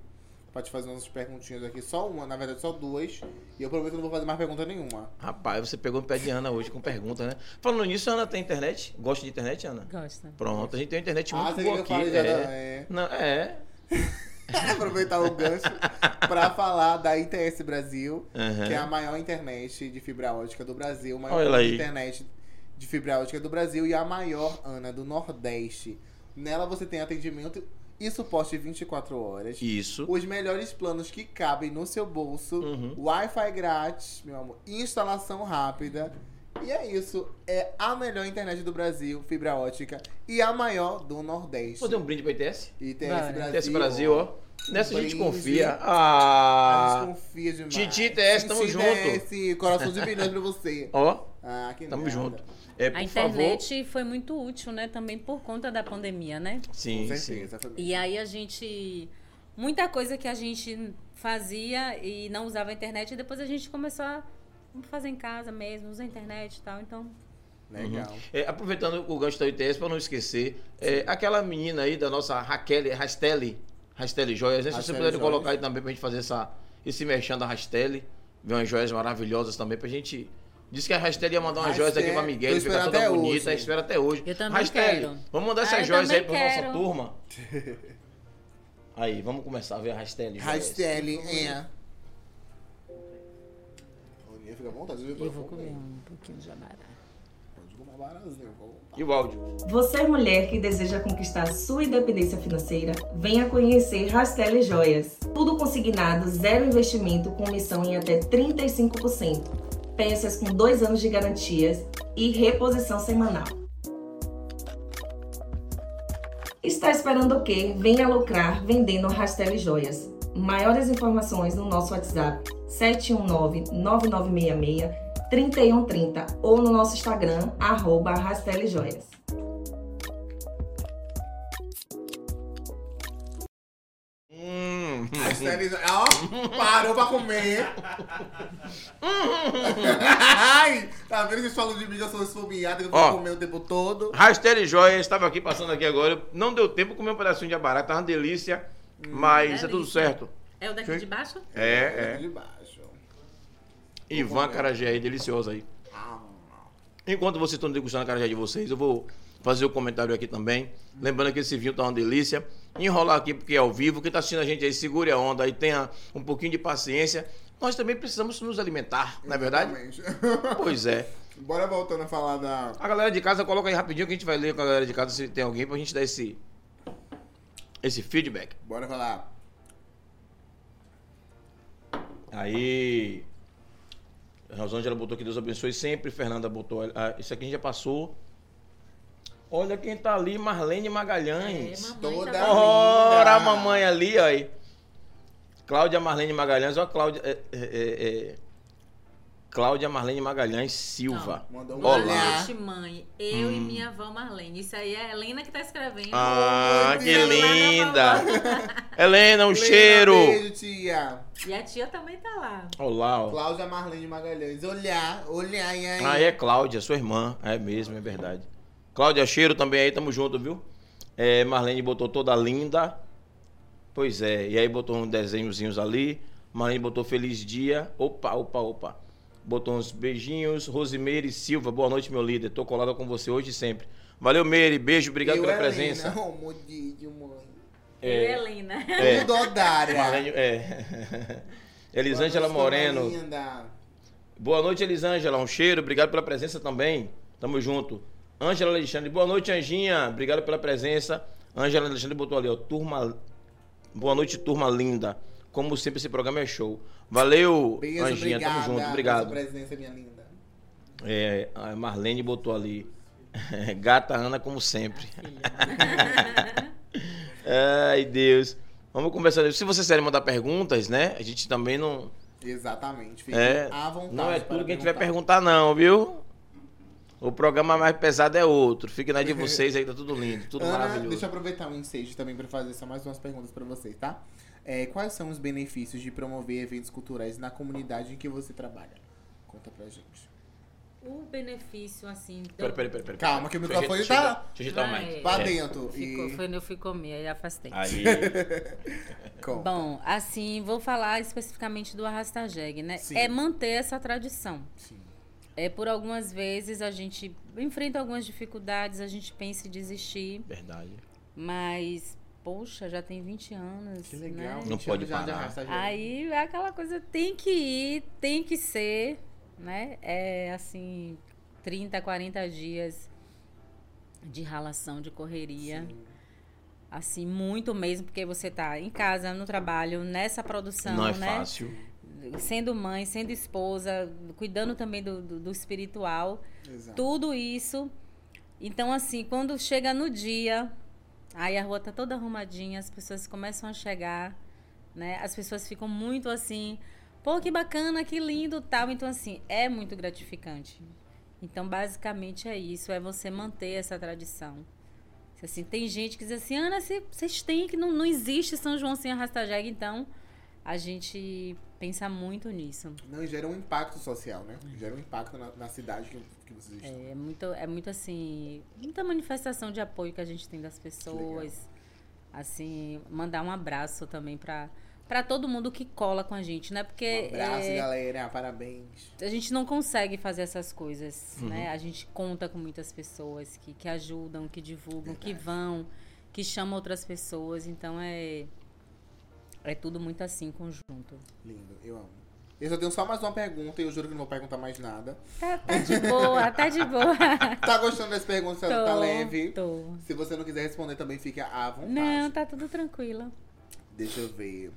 pra te fazer umas perguntinhas aqui. Só uma, na verdade, só duas. E eu prometo que eu não vou fazer mais pergunta nenhuma. Rapaz, você pegou o pé de Ana hoje com pergunta, né? Falando nisso, a Ana tem internet? Gosta de internet, Ana? Gosta. Pronto, a gente tem uma internet Ah, muito você boa aqui. é. da- é. Não, é. [LAUGHS] [LAUGHS] Aproveitar o gancho pra falar da ITS Brasil, Aham. que é a maior internet de fibra ótica do Brasil, a maior internet de fibra ótica do Brasil e a maior, Ana, do Nordeste. Nela você tem atendimento e suporte 24 horas. Isso. Os melhores planos que cabem no seu bolso. Uhum. Wi-Fi grátis, meu amor. Instalação rápida. E é isso. É a melhor internet do Brasil, fibra ótica. E a maior do Nordeste. Vou fazer um brinde pra ITS? ITS Bora. Brasil. ITS Brasil, ó. Nessa a gente confia. A Ah. gente confia demais. Titi ITS, tamo Titi junto. ITS, coração de bilhões pra você. [LAUGHS] Ó, Ah, que tamo nada. junto. É, por A internet foi muito útil, né? Também por conta da pandemia, né? favor. Sim, Com sim. certeza. família. E aí a gente. Muita coisa que a gente fazia e não usava a internet, e depois a gente começou a fazer em casa mesmo, usar a internet e tal. Então, Legal. É, aproveitando o gancho da ITS, para não esquecer, é, aquela menina aí da nossa Raquel, Rastelli, Rastelli Joias, né? Se você Rastelli puder colocar aí também pra gente fazer essa, esse merchan da Rastelli, ver umas joias maravilhosas também pra gente. Disse que a Rastelli ia mandar umas joias aqui pra Rastelli, Miguel, ficar esperando toda até bonita, hoje. espera até hoje. Eu também Rastelli, quero. vamos mandar Ah, essas eu joias aí pra nossa turma. [LAUGHS] Aí, vamos começar a ver a Rastelli. joias. Rastelli, é. Fica à vontade. eu vou microfone comer um pouquinho de vou- E o áudio? Você, mulher que deseja conquistar sua independência financeira, venha conhecer Rastelli Joias. Tudo consignado, zero investimento, com missão em até 35%. Peças com dois anos de garantias e reposição semanal. Está esperando o quê? Venha lucrar vendendo Rastelli Joias. Maiores informações no nosso WhatsApp 719-9966-3130 ou no nosso Instagram, arroba Joias. Hum, ó, parou pra comer. Ai, tá vendo que vocês falam de mim, eu sou esfomeada, que eu vou comer o tempo todo. Rastelli Joias, estava aqui passando aqui agora. Não deu tempo de comer um pedacinho de abará, tá uma delícia, mas é tudo delícia. certo. É o daqui Sim. de baixo? É, é. De baixo. Ivan Carajé aí, delicioso aí. Enquanto vocês estão degustando a carajé de vocês, eu vou fazer o comentário aqui também. Lembrando que esse vinho tá uma delícia. Enrolar aqui porque é ao vivo. Quem tá assistindo a gente aí, segure a onda aí, tenha um pouquinho de paciência. Nós também precisamos nos alimentar, não é verdade? Exatamente. Pois é. Bora voltando a falar da. A galera de casa, coloca aí rapidinho que a gente vai ler com a galera de casa se tem alguém pra gente dar esse, esse feedback. Bora falar. Aí. Rosângela botou que Deus abençoe sempre. Fernanda botou. Ah, isso aqui a gente já passou. Olha quem tá ali, Marlene Magalhães. É, mamãe Toda tá- Ora, a mamãe ali, ó. aí. Cláudia Marlene Magalhães, ó, Cláudia. É, é, é, é. Cláudia Marlene Magalhães Silva. Mandou um Olá. noite, mãe. Eu e minha avó Marlene. Isso aí é a Helena que tá escrevendo. Ah, Oi, que linda! [LAUGHS] Helena, um Helena, cheiro! Beijo, tia. E a tia também tá lá. Olá, ó. Cláudia Marlene Magalhães. Olhar, olhar, e aí? Ah, é Cláudia, sua irmã. É mesmo, é verdade. Cláudia Cheiro também aí, tamo junto, viu? É, Marlene botou toda linda. Pois é, e aí botou uns desenhozinhos ali. Marlene botou feliz dia. Opa, opa, opa. Botou uns beijinhos. Rosimeire Silva, boa noite, meu líder. Tô colada com você hoje e sempre. Valeu, Meire. Beijo, obrigado Eu, pela Helena, presença. Oh, modinho, mãe. Eu e Helena. É. Tudo odária. Marlene, é. [LAUGHS] Elisângela Moreno. linda. Boa noite, Elisângela. Um cheiro, obrigado pela presença também. Tamo junto. Ângela Alexandre, boa noite, Anjinha. Obrigado pela presença. Ângela Alexandre botou ali, ó. Turma. Boa noite, turma linda. Como sempre, esse programa é show. Valeu, Beijo, Anjinha. obrigada. Tamo junto, pela obrigado. sua presença, minha linda. É, a Marlene botou ali. [LAUGHS] Gata Ana, como sempre. [LAUGHS] Ai, Deus. Vamos conversar. Se vocês querem mandar perguntas, né? A gente também não. Exatamente. Fique É, à vontade. não é tudo que a gente vai perguntar, não, viu? O programa mais pesado é outro. Fique na de vocês aí, tá tudo lindo, tudo Ana, maravilhoso. deixa eu aproveitar o ensejo também para fazer só mais umas perguntas para vocês, tá? É, quais são os benefícios de promover eventos culturais na comunidade em que você trabalha? Conta pra gente. o benefício, assim. do- Peraí, peraí, peraí. peraí. Calma, que o microfone deixa tá- Deixa eu mic. Pra É. dentro. Ficou, E... foi, eu fui comer, aí afastei. Aí. [LAUGHS] Bom, assim, vou falar especificamente do arrasta-jegue, né? Sim. É manter essa tradição. Sim. É, por algumas vezes a gente enfrenta algumas dificuldades, a gente pensa em desistir, Verdade. mas, poxa, já tem 20 anos. Que legal. Né? Não 20 pode parar. Aí é aquela coisa, tem que ir, tem que ser, né? É assim, 30, 40 dias de ralação, de correria. Sim. Assim, muito mesmo, porque você tá em casa, no trabalho, nessa produção, Não é né? fácil. Sendo mãe, sendo esposa, cuidando também do, do, do espiritual, Exato. tudo isso. Então, assim, quando chega no dia, aí a rua tá toda arrumadinha, as pessoas começam a chegar, né? As pessoas ficam muito assim, pô, que bacana, que lindo, tal. Então, assim, é muito gratificante. Então, basicamente é isso, é você manter essa tradição. Assim, tem gente que diz assim, Ana, cê- vocês têm que não, não existe São João sem arrasta-jegue, então a gente pensa muito nisso. Não, e gera um impacto social, né? Gera um impacto na, na cidade que, que vocês estão. É muito, é muito assim, muita manifestação de apoio que a gente tem das pessoas. Assim, mandar um abraço também pra para todo mundo que cola com a gente, né? Porque Um abraço, é, galera. Parabéns. a gente não consegue fazer essas coisas, né? A gente conta com muitas pessoas que, que ajudam, que divulgam, que Verdade. vão, que chamam outras pessoas. Então é é tudo muito assim conjunto. Lindo, eu amo. Eu só tenho só mais uma pergunta e eu juro que não vou perguntar mais nada. Tá, tá de boa, tá de boa. [LAUGHS] Tá gostando dessa pergunta? Tá Tô, leve? tô. Se você não quiser responder também, fica à vontade. Não, tá tudo tranquilo. Deixa eu ver.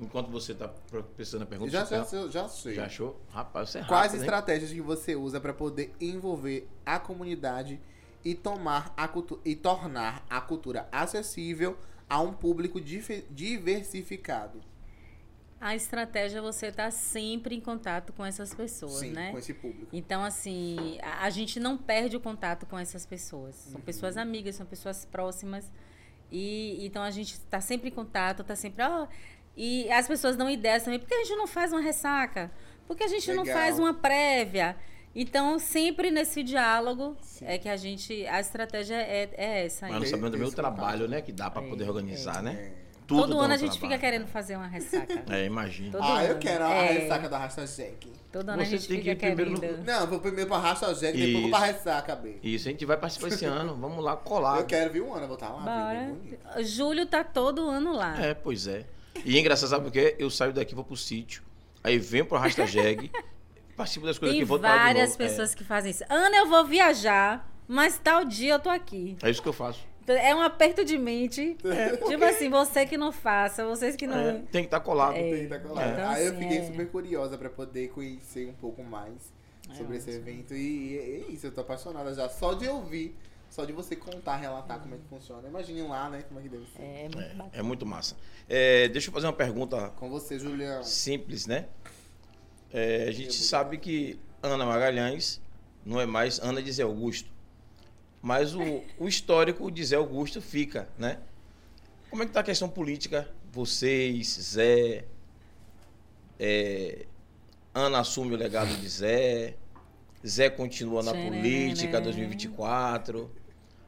Enquanto você tá pensando na pergunta, Já, já, já sei. já achou? Rapaz, você é Quais rápido, hein? estratégias que você usa para poder envolver a comunidade e tomar a cultu- e tornar a cultura acessível a um público diversificado? A estratégia é você estar sempre em contato com essas pessoas, Sim, né? com esse público. Então, assim, a, a gente não perde o contato com essas pessoas. São pessoas Uhum. amigas, são pessoas próximas. E então a gente está sempre em contato, tá sempre. ó, e as pessoas dão ideias também. Por que a gente não faz uma ressaca? Por que a gente não Legal. faz uma prévia? Então, sempre nesse diálogo Sim. é que a gente. A estratégia é, é essa. Mas não sabendo do meu trabalho, contato. né? Que dá pra É, poder organizar, né? É. Tudo Todo ano um a gente trabalho. fica querendo fazer uma ressaca. É, imagina. Todo ah, eu ano. quero a É. ressaca da Rasta Jack. Todo ano a Você gente tem que fica ir primeiro querendo. no- Não, eu vou primeiro pra Rasta Jack, depois eu vou pra ressaca, B. Isso, a gente vai participar esse ano. Vamos lá colar. Eu quero vir um ano, eu vou estar lá. Bora. Julho tá todo ano lá. É, pois é. E é engraçado, sabe por quê? Eu saio daqui, vou pro sítio, aí venho pro Arrasta Jeg, participo das coisas Tem aqui, vou para várias. É, pessoas que fazem isso. Ana, eu vou viajar, mas tal dia eu tô aqui. É, isso que eu faço. É um aperto de mente. [LAUGHS] tipo assim, você que não faça, vocês que não. É, tem que estar colado. É. Tem, tá colado. Então, Aí eu assim, fiquei é. super curiosa pra poder conhecer um pouco mais sobre esse ótimo. evento. E é isso, eu tô apaixonada já. Só de ouvir, só de você contar, relatar como é que funciona. Imagine lá, né? Como é que deve ser. É, muito. É massa. É, deixa eu fazer uma pergunta Com você, Julião. simples, né? É, a gente sabe que Ana Magalhães não é mais Ana de Zé Augusto. Mas o, o histórico de Zé Augusto fica, né? Como é que tá a questão política? Vocês, Zé. é, Ana assume o legado de Zé. Zé continua na Tcharam. política 2024.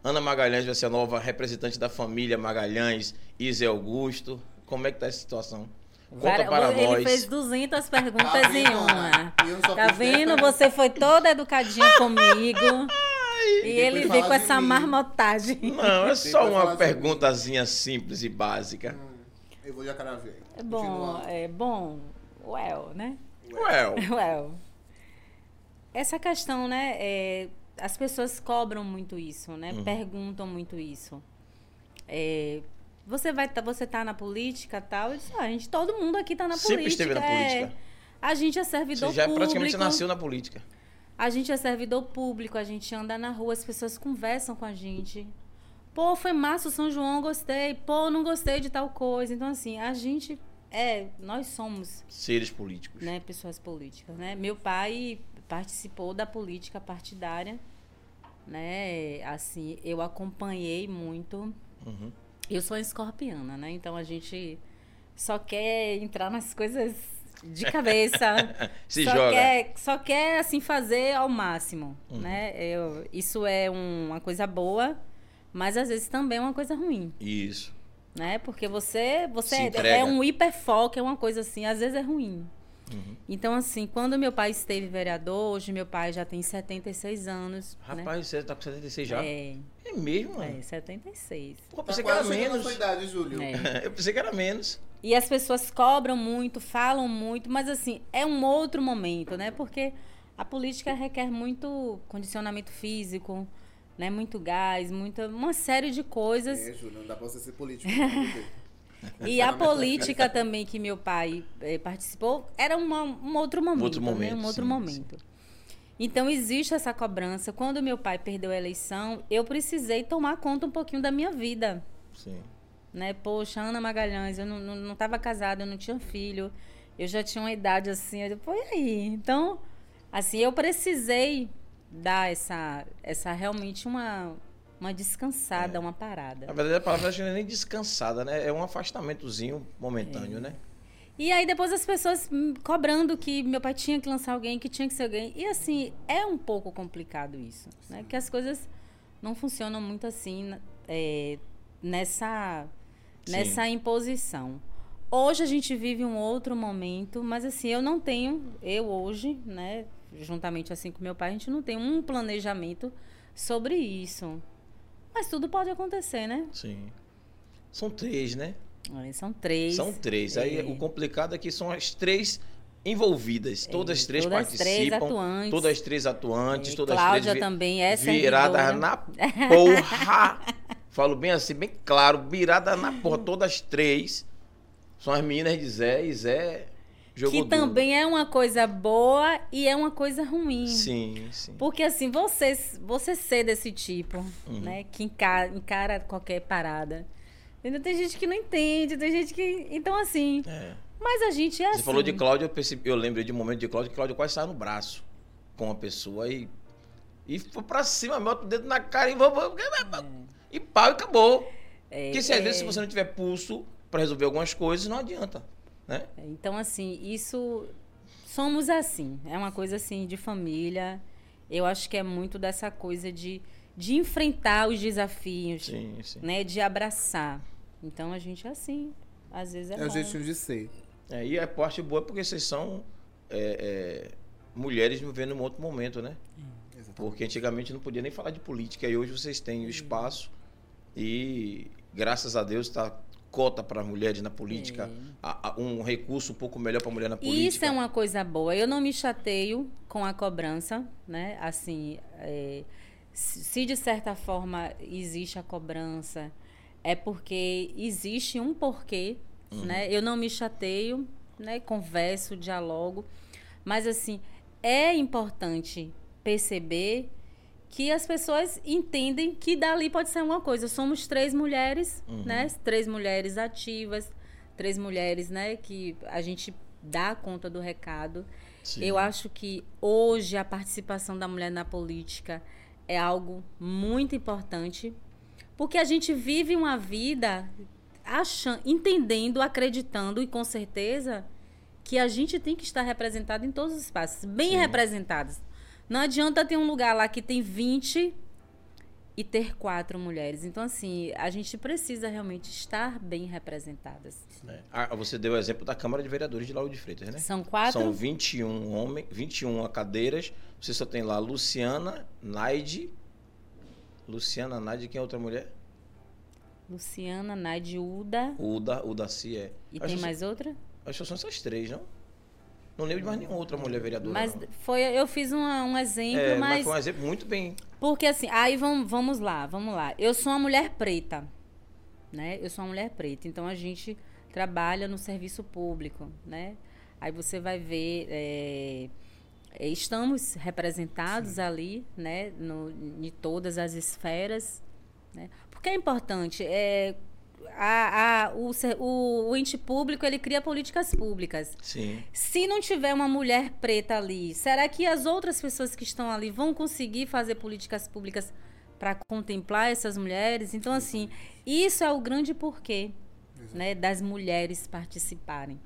Ana Magalhães vai ser a nova representante da família Magalhães e Zé Augusto. Como é que tá essa situação? Conta para ele nós. fez 200 perguntas Tá em vendo, uma. E só Tá vendo? Você foi toda educadinha comigo. E ele depois veio com de essa mim. marmotagem. Não, é só uma de perguntazinha simples e básica. Hum, eu vou jacaré ver. É bom, é bom. Well, né? Well, [LAUGHS] Well. Essa questão, né? é, as pessoas cobram muito isso, né? Uhum. Perguntam muito isso. É, você vai tá, você tá na política tal? Eu disse, ah, a gente, todo mundo aqui tá na Sempre política. esteve na é. política. A gente é servidor você já público. praticamente nasceu na política. A gente é servidor público, a gente anda na rua, as pessoas conversam com a gente. Pô, foi massa o São João, gostei. Pô, não gostei de tal coisa. Então, assim, a gente é, nós somos Seres políticos. né, pessoas políticas, né? Meu pai participou da política partidária, né? Assim, eu acompanhei muito. Uhum. Eu sou escorpiana, né? Então a gente só quer entrar nas coisas de cabeça. [LAUGHS] Se só joga. Quer, só quer, assim, fazer ao máximo, Uhum. né? Eu, isso é um- uma coisa boa, mas às vezes também é uma coisa ruim, Isso. né? Porque você, você é, é um hiperfoco, é uma coisa assim, às vezes é ruim. Uhum. Então, assim, quando meu pai esteve vereador, hoje meu pai já tem 76 anos, né? Rapaz, você tá com 76 já? É, É, mesmo, mano? é, 76. Pô, eu Tá pensei que era menos. sua idade, Júlio. É. [LAUGHS] Eu pensei que era menos. E as pessoas cobram muito, falam muito, mas assim, é um outro momento, né? Porque a política requer muito condicionamento físico, né? Muito gás, muita, uma série de coisas. É, Júlio, não dá pra você ser político. [LAUGHS] E a política também que meu pai eh, participou era uma- um outro momento, Outro né? momento, Um outro sim, momento. Então existe essa cobrança. Quando meu pai perdeu a eleição, eu precisei tomar conta um pouquinho da minha vida. Sim. né? Poxa, Ana Magalhães, eu não, não, não tava casada, eu não tinha filho, eu já tinha uma idade assim, eu pô, e aí? Então, assim, eu precisei dar essa, essa realmente uma, uma descansada, uma parada. Na verdade, a palavra não é nem descansada, né? É um afastamentozinho momentâneo, né? E aí depois as pessoas hum, cobrando que meu pai tinha que lançar alguém, que tinha que ser alguém. E assim, é um pouco complicado isso, né? Porque as coisas não funcionam muito assim é, nessa, Sim. nessa imposição. Hoje a gente vive um outro momento, mas assim, eu não tenho, eu hoje, né, juntamente assim com meu pai, a gente não tem um planejamento sobre isso. Mas tudo pode acontecer, né? Sim. São três, né? São três. São três. Aí É. o complicado é que são as três envolvidas. Todas as três todas participam. três atuantes. Todas as três atuantes. É, todas Cláudia três também é viradas servidora. na [LAUGHS] porra. Falo bem assim, bem claro. Virada na porra. Todas as três são as meninas de Zé. E Zé jogou que também é uma coisa boa e é uma coisa ruim. duro. Sim, sim. Porque assim, você, você ser desse tipo, Uhum. né? Que encara, encara qualquer parada. Entendeu? Tem gente que não entende, tem gente que. Então, assim. É. Mas a gente é assim. Você falou de Cláudio, eu, percebi, eu lembrei de um momento de Cláudio que Cláudio quase saiu no braço com uma pessoa e. E foi pra cima, bota o dedo na cara e vamos. E pau e acabou. É, Porque se às é, vezes se você não tiver pulso pra resolver algumas coisas, não adianta. Né? Então, assim, isso. Somos assim. É uma coisa assim de família. Eu acho que é muito dessa coisa de, de enfrentar os desafios, Sim, sim. né? De abraçar. Então a gente é assim. Às vezes é, É o jeitinho de ser. É, e a parte boa é porque vocês são é, é, mulheres vivendo um outro momento, né? Exatamente. Porque antigamente não podia nem falar de política e hoje vocês têm o espaço e graças a Deus está cota para mulheres na política, a- a- um recurso um pouco melhor para mulher na política. Isso é uma coisa boa. Eu não me chateio com a cobrança, né? Assim, é, se de certa forma existe a cobrança, é porque existe um porquê, né? Eu não me chateio, né? Converso, dialogo, mas assim é importante perceber que as pessoas entendem que dali pode ser uma coisa. Somos três mulheres, né? Três mulheres ativas, três mulheres, né? Que a gente dá conta do recado. Sim. Eu acho que hoje a participação da mulher na política é algo muito importante, porque a gente vive uma vida achando, entendendo, acreditando e com certeza que a gente tem que estar representado em todos os espaços, bem Sim. representados. Não adianta ter um lugar lá que tem 20 e ter quatro mulheres. Então, assim, a gente precisa realmente estar bem representadas. É. Ah, você deu o exemplo da Câmara de Vereadores de Lauro de Freitas, né? São quatro. São 21 homens, 21 cadeiras. Você só tem lá Luciana, Naide. Luciana, Naide, quem é outra mulher? Luciana, Naide, Uda. Uda, Udaci é. E Acho tem mais outra? Acho que são essas três, não? Não lembro de mais nenhuma outra mulher vereadora. Mas não. foi, eu fiz uma- um exemplo, É, mas mas. foi um exemplo muito bem. Porque assim, aí vamos, vamos lá, vamos lá. Eu sou uma mulher preta, né? Eu sou uma mulher preta, então a gente trabalha no serviço público, né? Aí você vai ver, é, é, estamos representados ali, né? No, em todas as esferas, né? Porque é importante, é, a, a, o, o, o ente público, ele cria políticas públicas. Sim. Se não tiver uma mulher preta ali, será que as outras pessoas que estão ali vão conseguir fazer políticas públicas para contemplar essas mulheres? Então, assim, isso é o grande porquê né, das mulheres participarem.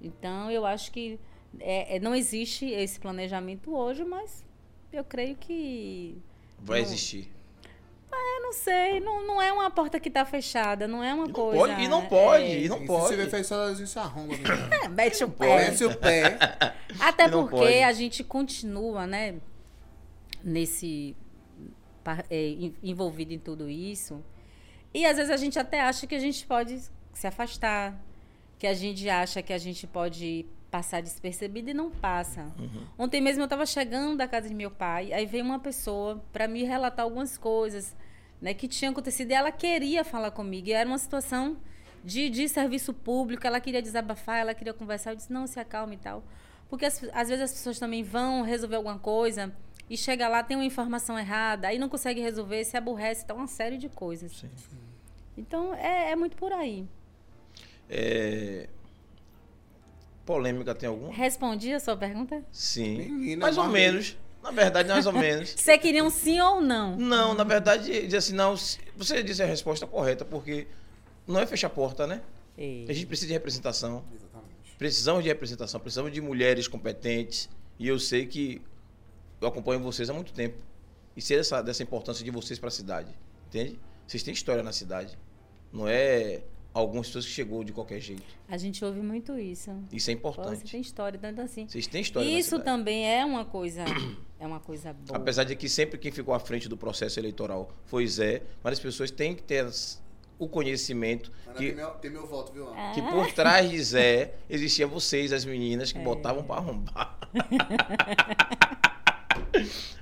Então, eu acho que é, é, não existe esse planejamento hoje, mas eu creio que. Vai Não. existir. Eu não sei, não, não é uma porta que está fechada, não é uma E não coisa. pode, e não pode, é, e não E se pode. tiver fechado, a gente arromba. menino. [COUGHS] é, mete o pode. pé. Mete o pé. [LAUGHS] Até porque pode. a gente continua, né, nesse é, en- envolvido em tudo isso. E às vezes a gente até acha que a gente pode se afastar, que a gente acha que a gente pode passar despercebido e não passa. Uhum. Ontem mesmo eu estava chegando da casa de meu pai, aí veio uma pessoa para me relatar algumas coisas, né, que tinham acontecido e ela queria falar comigo. E era uma situação de, de serviço público, ela queria desabafar, ela queria conversar. Eu disse, não, se acalme e tal. Porque as- às vezes as pessoas também vão resolver alguma coisa e chega lá, tem uma informação errada, aí não consegue resolver, se aborrece, tá uma série de coisas. Sim. Então é, é muito por aí. É, Polêmica tem alguma? Respondi a sua pergunta? Sim. Menina, mais ou menos. Na verdade, mais ou menos. [LAUGHS] Você queria um sim ou não? Não, na verdade, diz assim, não. Você disse a resposta correta, porque não é fechar a porta, né? É. A gente precisa de representação. Exatamente. Precisamos de representação, precisamos de mulheres competentes. E eu sei que eu acompanho vocês há muito tempo. E sei dessa, dessa importância de vocês para a cidade. Entende? Vocês têm história na cidade. Não é algumas pessoas que chegou de qualquer jeito. A gente ouve muito isso. Isso é Pô, você importante. tem história, tanto assim. Vocês têm história Isso também é uma coisa, [COUGHS] é uma coisa boa. Apesar de que sempre quem ficou à frente do processo eleitoral foi Zé, mas as pessoas têm que ter o conhecimento Ana, que, tem, meu, tem meu voto, viu, Ana? Ah. que por trás de Zé existia vocês, as meninas, que É. botavam para arrombar. [LAUGHS]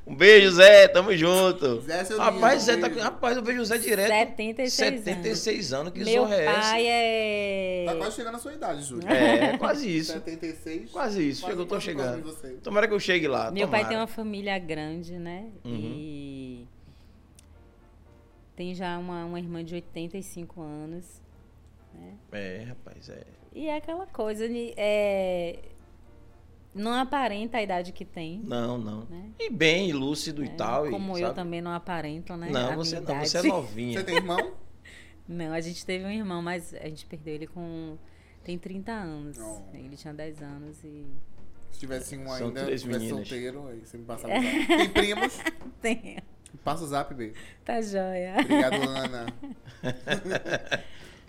um beijo, Zé, tamo junto. Zé, seu rapaz, lindo, Zé tá, beijo. rapaz, eu vejo o Zé direto. 76 anos. 76 anos, que Meu zorra é essa? pai é. Tá quase chegando na sua idade, Júlio. É, quase isso. 76. Quase isso, Quase chegou, tô chegando. Tomara que eu chegue lá. Meu pai tomara. tem uma família grande, né? Uhum. E tem já uma, uma irmã de 85 anos. É, rapaz, é. E é aquela coisa, é... não aparenta a idade que tem. Não, não. Né? E bem, lúcido e É, tal. e, Como eu sabe? também não aparento, né? Não, a você minha não, idade. você é novinha. Você tem irmão? [LAUGHS] Não, a gente teve um irmão, mas a gente perdeu ele com. Tem 30 anos. Oh. Ele tinha 10 anos e. Se tivesse um São ainda, três se tivesse meninas. solteiro, aí você me passava o zap. Tem primos? [LAUGHS] Tem. Passa o zap, B. Tá joia. Obrigado, [LAUGHS] Ana.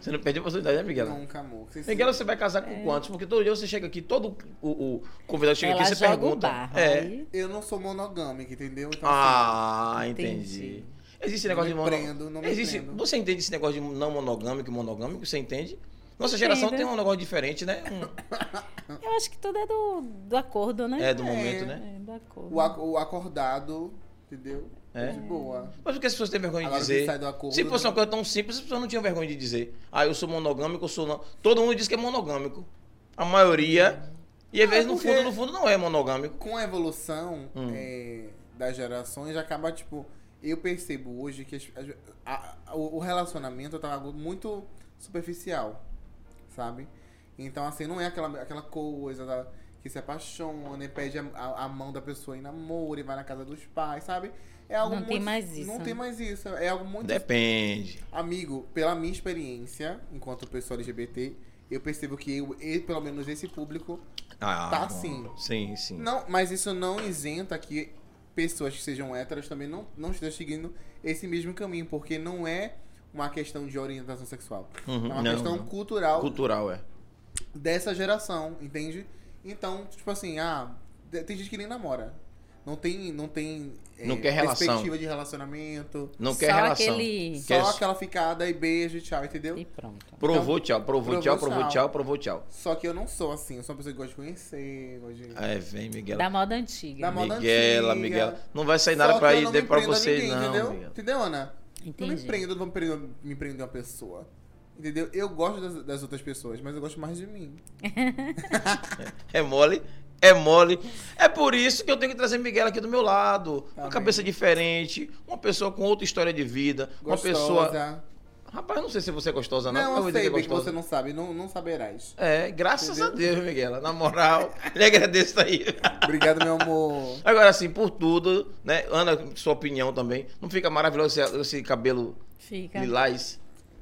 Você não perdeu a oportunidade, né, Miguel? Nunca, amor. Você Miguel, você vai casar com quantos? Porque todo dia você chega aqui, todo o, o convidado chega É. Ela aqui, você pergunta. barro. é. aí Eu não sou monogâmica, entendeu? Então, Ah, Entendi. entendi. Existe Não negócio me de mono... prendo, não me Existe... prendo. Você entende esse negócio de não monogâmico e monogâmico? Você entende? Nossa Entendo. geração tem um negócio diferente, né? Um- [COUGHS] Eu acho que tudo é do, do acordo, né? É do É. momento, né? É, do acordo. o, ac- o acordado, entendeu? É. De boa. Mas por que as pessoas têm vergonha de Agora que dizer? acordo, Se fosse uma coisa tão simples, as pessoas não tinham vergonha de dizer. Ah, eu sou monogâmico, eu sou não. Todo mundo diz que é monogâmico. A maioria. E às Ah, vezes, no fundo, no fundo, não é monogâmico. Com a evolução Hum. é, das gerações, acaba, tipo... Eu percebo hoje que a- a- o o relacionamento tá algo muito superficial, sabe? Então, assim, não é aquela, aquela coisa da- que se apaixona e pede a, a- a mão da pessoa em namoro e vai na casa dos pais, sabe? É algo Não muito, tem mais isso, Não né? tem mais isso. É algo muito Depende. Amigo, pela minha experiência, enquanto pessoa LGBT, eu percebo que eu, e pelo menos esse público. Ah, Tá bom. sim. Sim, sim. Não, mas isso não isenta que pessoas que sejam héteras também não, não estejam seguindo esse mesmo caminho, porque não é uma questão de orientação sexual. Uhum, é uma não, questão não. cultural Cultural, é. dessa geração, entende? Então, tipo assim, ah, tem gente que nem namora. Não tem, não tem é, Não quer relação. perspectiva de relacionamento. Não Só quer relação. aquele- Quer- Só aquela ficada e beijo e tchau, entendeu? E pronto. Provou tchau, provou, Provou tchau, provou tchau. provou tchau. Só que eu não sou assim, eu sou uma pessoa que gosta de conhecer, gosta de... É, vem, Miguel. Da moda antiga. Da moda Miguela, antiga. Miguela. Não vai sair nada Só pra ir pra vocês, ninguém, não, entendeu? Entendeu, Ana? Não me Entendi. prendo, não vou me prender uma pessoa. Entendeu? Eu gosto das, das outras pessoas, mas eu gosto mais de mim. [LAUGHS] É mole, é mole. É por isso que eu tenho que trazer Miguel aqui do meu lado. Uma cabeça diferente, uma pessoa com outra história de vida, uma Gostosa. pessoa. Rapaz, eu não sei se você é gostosa, não. Não, eu dizer sei que é bem que gostosa. você não sabe, não, não saberás. É, graças Entendeu? a Deus, Miguela. Na moral, lhe agradeço aí. [LAUGHS] Obrigado, meu amor. Agora, assim, por tudo, né? Ana, sua opinião também. Não fica maravilhoso esse, esse cabelo Fica. lilás?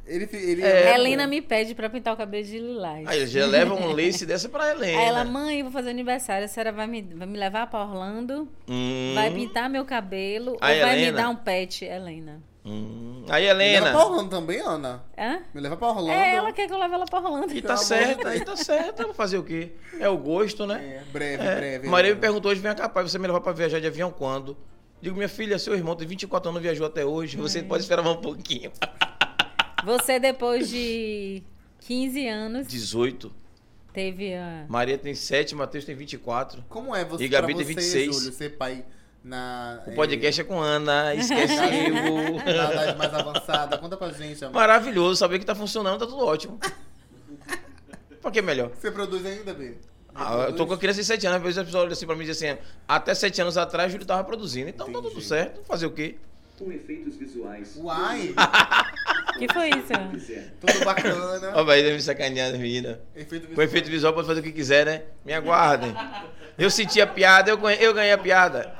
Ele, ele É, Helena me pede pra pintar o cabelo de lilás. Aí já leva um [LAUGHS] lace dessa pra Helena. Aí ela, mãe, eu vou fazer aniversário. A senhora vai me, vai me levar pra Orlando, Hum, vai pintar meu cabelo A ou vai me Helena? dar um pet, Helena. hum. Aí, Me leva Helena. pra Orlando também, Ana. Hã? Me leva pra Orlando. É, ela quer que eu leve ela pra Orlando. E tá Deus. aí tá certo. Vou fazer o quê? É o gosto, né? É, breve, É. breve. Maria me Helena. perguntou hoje, vem cá, pai, você me levar pra viajar de avião quando? Digo, minha filha, seu irmão tem 24 anos, viajou até hoje, você pode esperar mais um pouquinho. [LAUGHS] Você, depois de 15 anos, 18. teve a. Maria tem 7, Matheus tem 24. Como é você, E Gabi pra tem você, 26. Júlio, ser pai na... O podcast é com Ana, esquecivo. É, [LAUGHS] na idade mais avançada. Conta pra gente, amor. Maravilhoso, saber que tá funcionando, tá tudo ótimo. [LAUGHS] Por que melhor? Você produz ainda, B? Ah, eu tô com a criança de 7 anos, às vezes a pessoa olha assim pra mim e diz assim, até 7 anos atrás o Júlio tava produzindo, então tá tudo Entendi. certo, fazer o quê? Com efeitos visuais. Uai, [LAUGHS] que foi isso? Quiser. tudo bacana. Ó, vai me sacanear, menina. Efeito Com efeito visual pode fazer o que quiser, né? Me aguardem. Eu senti a piada, eu ganhei, eu ganhei a piada.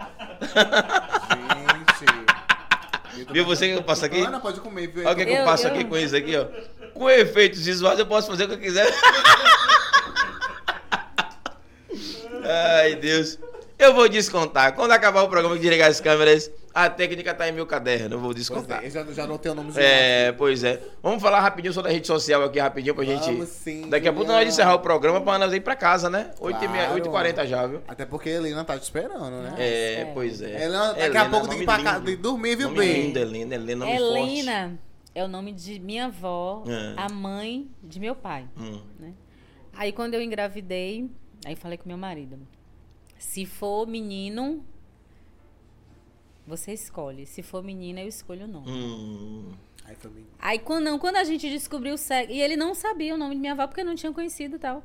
Gente. Viu você que eu passo aqui? Ana, pode comer, viu? Olha o que, que eu Eu- passo eu- aqui com isso aqui, ó. Com efeitos visuais eu posso fazer o que eu quiser. [LAUGHS] Ai, Deus. Eu vou descontar. Quando acabar o programa e desligar as câmeras, a técnica tá em meu caderno. Eu vou Pois descontar. é, eu já, já anotei o nome do É, pois é. Vamos falar rapidinho sobre a rede social aqui, rapidinho, pra gente. Vamos sim, Daqui a pouco nós encerrar o programa pra nós ir pra casa, né? 8h40 já, viu? Até porque a Helena tá te esperando, né? É, sério. pois é. Helena, daqui a Helena, pouco tem que ir pra casa e dormir, viu, Nome bem? lindo, Helena, Helena, nome forte. Helena é o nome de minha avó, É. a mãe de meu pai. Hum. Aí quando eu engravidei, aí falei com meu marido. Se for menino, você escolhe. Se for menina, eu escolho o nome. Hum. Aí foi bem. Aí quando, não, quando a gente descobriu o sexo. E ele não sabia o nome de minha avó porque eu não tinha conhecido e tal.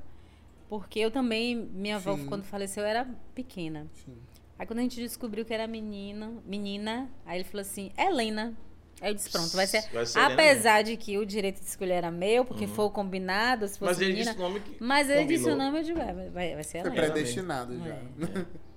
Porque eu também, minha avó, Sim. quando faleceu, eu era pequena. Sim. Aí quando a gente descobriu que era menina, menina, aí ele falou assim, Helena. Aí eu disse, pronto, vai ser. Vai ser Helena Uhum. apesar de que o direito de escolher era meu, porque foi o combinado, se fosse Mas ele menina. disse o nome que. Mas ele disse o combinou. nome, eu digo, é, vai, vai ser Foi Helena. predestinado já. É. [LAUGHS]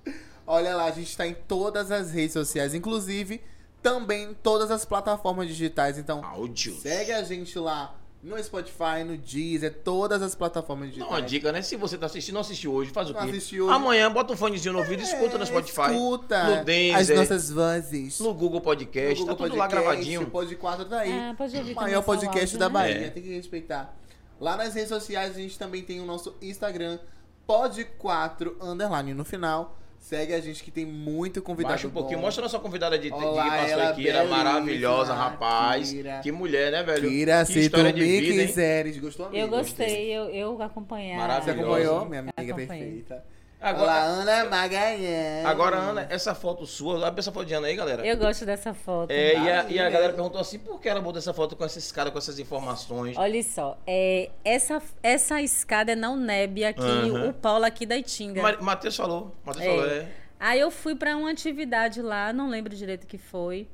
Olha lá, a gente tá em todas as redes sociais, inclusive também em todas as plataformas digitais. Então, Áudio. segue a gente lá no Spotify, no Deezer, todas as plataformas digitais. uma dica, né? Se você tá assistindo, não assistiu hoje, faz o Não quê? assistiu hoje. Amanhã bota um fonezinho no ouvido e escuta no É, Spotify. Escuta No as Deezer. nossas vozes. No Google Podcast, No tá Google tudo lá Podcast, gravadinho. O Pod 4 tá aí. Ah, pode ouvir o maior o podcast áudio, da né? Bahia, É. tem que respeitar. Lá nas redes sociais a gente também tem o nosso Instagram, Pod4 underline no final. Segue a gente que tem muito convidado Baixa um pouquinho, bom. mostra a nossa convidada de, de Olá, que passou aqui, era belíssima, maravilhosa, rapaz. Kira. Que mulher, né, velho? Kira, que se tu história de me vida, hein? quiseres. Gostou, amigo? Eu gostei, eu, eu acompanhei. a- Você Maravilhosa. acompanhou, minha amiga perfeita. Agora- Olá, Ana Magalhães. Agora, Ana, essa foto sua, abre essa foto de Ana aí, galera. Eu gosto dessa foto. É, e a, e a galera perguntou assim, por que ela botou essa foto com essa escada, com essas informações? Olha só, é, essa, essa escada é na UNEB aqui, Aham. o Paulo aqui da Itinga. Ma- Matheus falou, Matheus É. falou, é. Aí eu fui pra uma atividade lá, não lembro direito o que foi.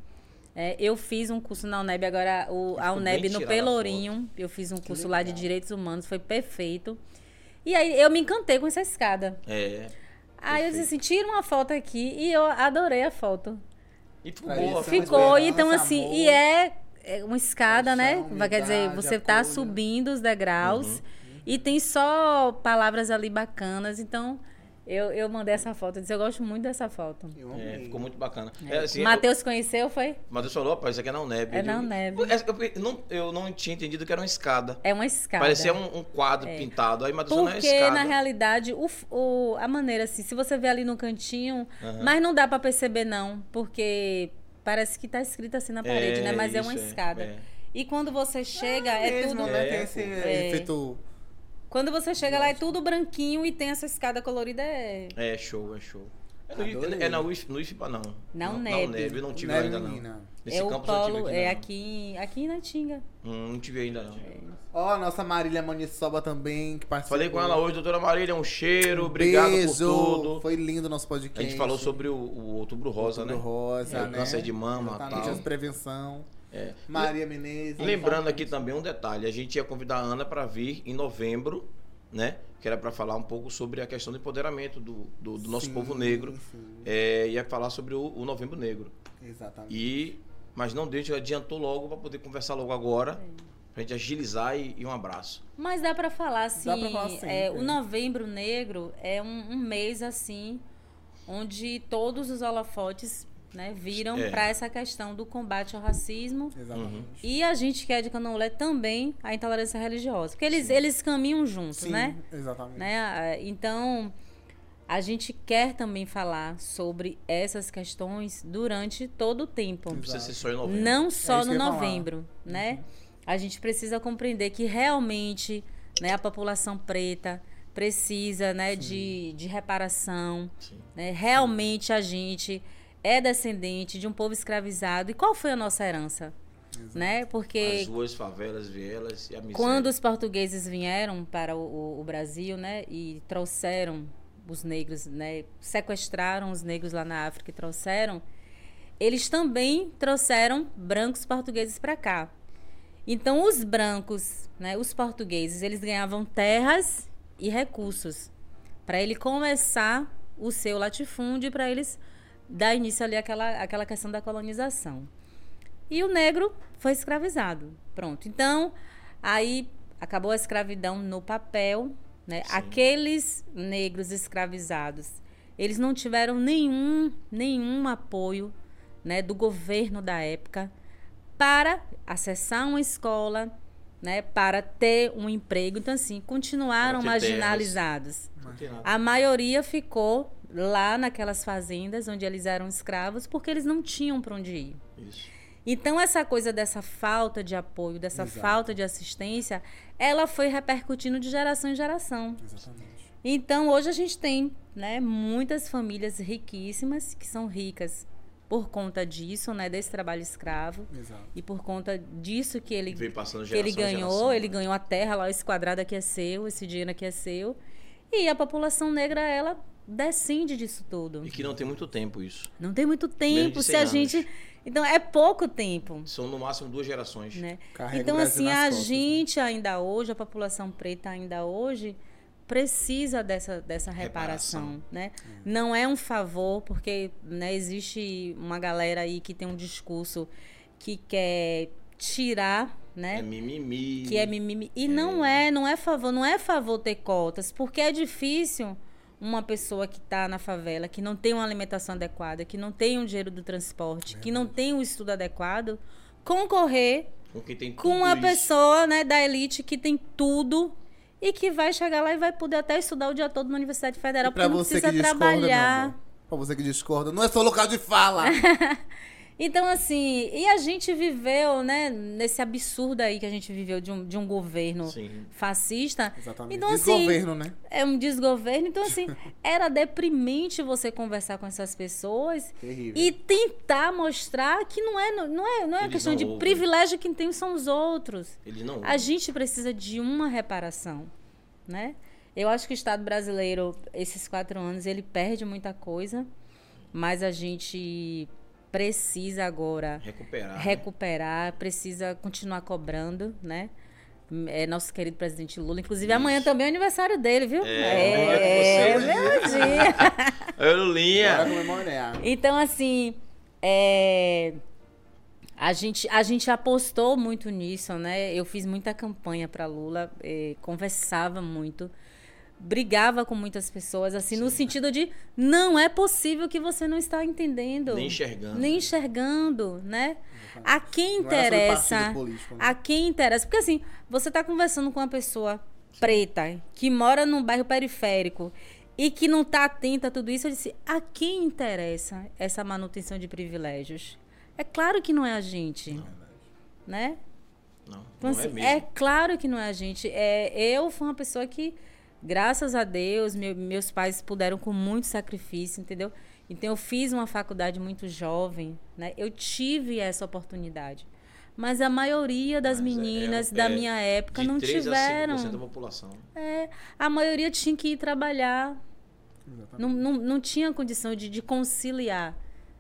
É, eu fiz um curso na UNEB, agora o, a UNEB no Pelourinho. Eu fiz um curso lá de. Direitos Humanos, foi perfeito. E aí eu me encantei com essa escada. É. Aí eu disse assim, tira uma foto aqui e eu adorei a foto. E ficou boa. ficou então assim, amor. e é, é uma escada, né? Vai quer dizer, você tá apoio. subindo os degraus Uhum. e tem só palavras ali bacanas, então eu, eu mandei essa foto, eu disse, eu gosto muito dessa foto. Eu É, ficou muito bacana. É, assim, eu- Matheus conheceu, foi? Matheus falou, rapaz, isso aqui é na UNEB. É Eu na UNEB. "Pô, essa- Eu, não, eu não tinha entendido que era uma escada. É uma escada. Parecia um, um quadro pintado. Aí Matheus falou, não é Porque, escada. na realidade, o, o- a maneira assim, se você vê ali no cantinho, Aham. mas não dá pra perceber não, porque parece que tá escrito assim na parede, né? Mas é uma escada. é. E quando você chega, é, mesmo, tudo... né? É, Tem esse é. efeito... Quando você chega lá, é tudo branquinho e tem essa escada colorida, é... É show, é show. É, no, Adorei. é na UIF, no IFPA, não. Não, UNEB. Na UNEB, eu não tive Né, ainda, menina? não. Nesse é o não polo, ainda, é não. aqui, em- aqui em Natinga. Hum, não tive ainda, não. Ó, a nossa Marília Maniçoba também, que participou. Falei com ela hoje, doutora Marília, um cheiro, Um obrigado beijo. por tudo. Foi lindo o nosso podcast. A gente falou sobre o, o outubro rosa, Outubro né? Rosa, É, né? câncer de mama, Exatamente, tal. as prevenção. É. Maria Menezes. Lembrando aqui também um detalhe, a gente ia convidar a Ana para vir em novembro, né? Que era para falar um pouco sobre a questão do empoderamento do, do, do nosso Sim, povo negro. sim. É, ia falar sobre o, o novembro negro. Exatamente. E mas não deixa, adiantou logo para poder conversar logo agora, Pra gente agilizar e, e um abraço. Mas dá pra falar assim, Dá pra falar é, o Novembro Negro é um, um mês assim onde todos os holofotes né, viram É. pra essa questão do combate ao racismo Exatamente. e a gente que é de Candomblé também a intolerância religiosa, porque eles eles caminham juntos, Sim, né? exatamente. né? Então, a gente quer também falar sobre essas questões durante todo o tempo. Não precisa ser só em novembro. Não É só isso no ia falar. novembro, né? A gente precisa compreender que realmente né, a população preta precisa né, de, de reparação. Né? Realmente a gente é descendente de um povo escravizado. E qual foi a nossa herança? Né? Porque As ruas, favelas, vielas e a miséria. quando os portugueses vieram para o, o- o Brasil, né, e trouxeram os negros, né, sequestraram os negros lá na África e trouxeram, eles também trouxeram brancos portugueses para cá. Então os brancos, né, os portugueses, eles ganhavam terras e recursos para ele começar o seu latifúndio para eles dar início ali àquela, àquela questão da colonização. E o negro foi escravizado. Pronto. Então, aí acabou a escravidão no papel, né? Aqueles negros escravizados, eles não tiveram nenhum nenhum apoio, né, do governo da época para acessar uma escola, né, para ter um emprego. Então assim, continuaram marginalizados. A maioria ficou lá naquelas fazendas onde eles eram escravos porque eles não tinham para onde ir. Isso. Então essa coisa dessa falta de apoio, dessa Exato. falta de assistência, ela foi repercutindo de geração em geração. Exatamente. Então hoje a gente tem, né, muitas famílias riquíssimas que são ricas por conta disso, né, desse trabalho escravo Exato. e por conta disso que ele que ele ganhou, geração, ele né? ganhou a terra lá, esse quadrado aqui é seu, esse dinheiro aqui é seu. E a população negra, ela descende disso tudo. E que não tem muito tempo isso. Não tem muito tempo. Se 100 a anos. gente. Então, é pouco tempo. São no máximo duas gerações. Né? Então, assim, a costas, né? gente ainda hoje, a população preta ainda hoje, precisa dessa, dessa reparação, Reparação. né? Não é um favor, porque né, existe uma galera aí que tem um discurso que quer tirar, né? É mimimi. que é mimimi. E não é, não é favor, não é favor ter cotas, porque é difícil uma pessoa que está na favela, que não tem uma alimentação adequada, que não tem o dinheiro do transporte, que não tem o estudo adequado, concorrer Com uma isso. pessoa né, da elite que tem tudo e que vai chegar lá e vai poder até estudar o dia todo na Universidade Federal, porque não precisa discorda, trabalhar. Pra você que discorda, não é só local de fala. [LAUGHS] Então, assim, e a gente viveu, né, nesse absurdo aí que a gente viveu de um, de um governo Sim. fascista. Exatamente. Então, assim, Desgoverno, né? é um desgoverno. Então, assim, [LAUGHS] era deprimente você conversar com essas pessoas Terrível. e tentar mostrar que não é, não é, não é Eles questão não de ouvem. privilégio, quem tem são os outros. Eles não. A gente precisa de uma reparação, né? Eu acho que o Estado brasileiro, esses quatro anos, ele perde muita coisa, mas a gente precisa agora Recuperar. né? recuperar, precisa continuar cobrando, né? É nosso querido presidente Lula. Inclusive, amanhã Isso. também é aniversário dele, viu? É, é, é meu [LAUGHS] dia. Ô, Lulinha. Então, assim, é, a, gente, a gente apostou muito nisso, né? Eu fiz muita campanha para Lula, é, conversava muito, brigava com muitas pessoas, assim, no sentido de não é possível que você não está entendendo. Nem enxergando. Nem enxergando, né? A quem Não interessa. político, né? A quem interessa. Porque assim, você está conversando com uma pessoa preta que mora num bairro periférico e que não está atenta a tudo isso, eu disse: a quem interessa essa manutenção de privilégios? É claro que não é a gente, né? Não, Então, não assim, é mesmo. é claro que não é a gente. É, eu fui uma pessoa que, graças a Deus, meu- meus pais puderam com muito sacrifício, entendeu? Então, eu fiz uma faculdade muito jovem, né? Eu tive essa oportunidade. Mas a maioria das Mas é- meninas é- da é minha época de não 3 tiveram. a 5% da população. É, a maioria tinha que ir trabalhar, Exatamente. não, não, não tinha condição de, de conciliar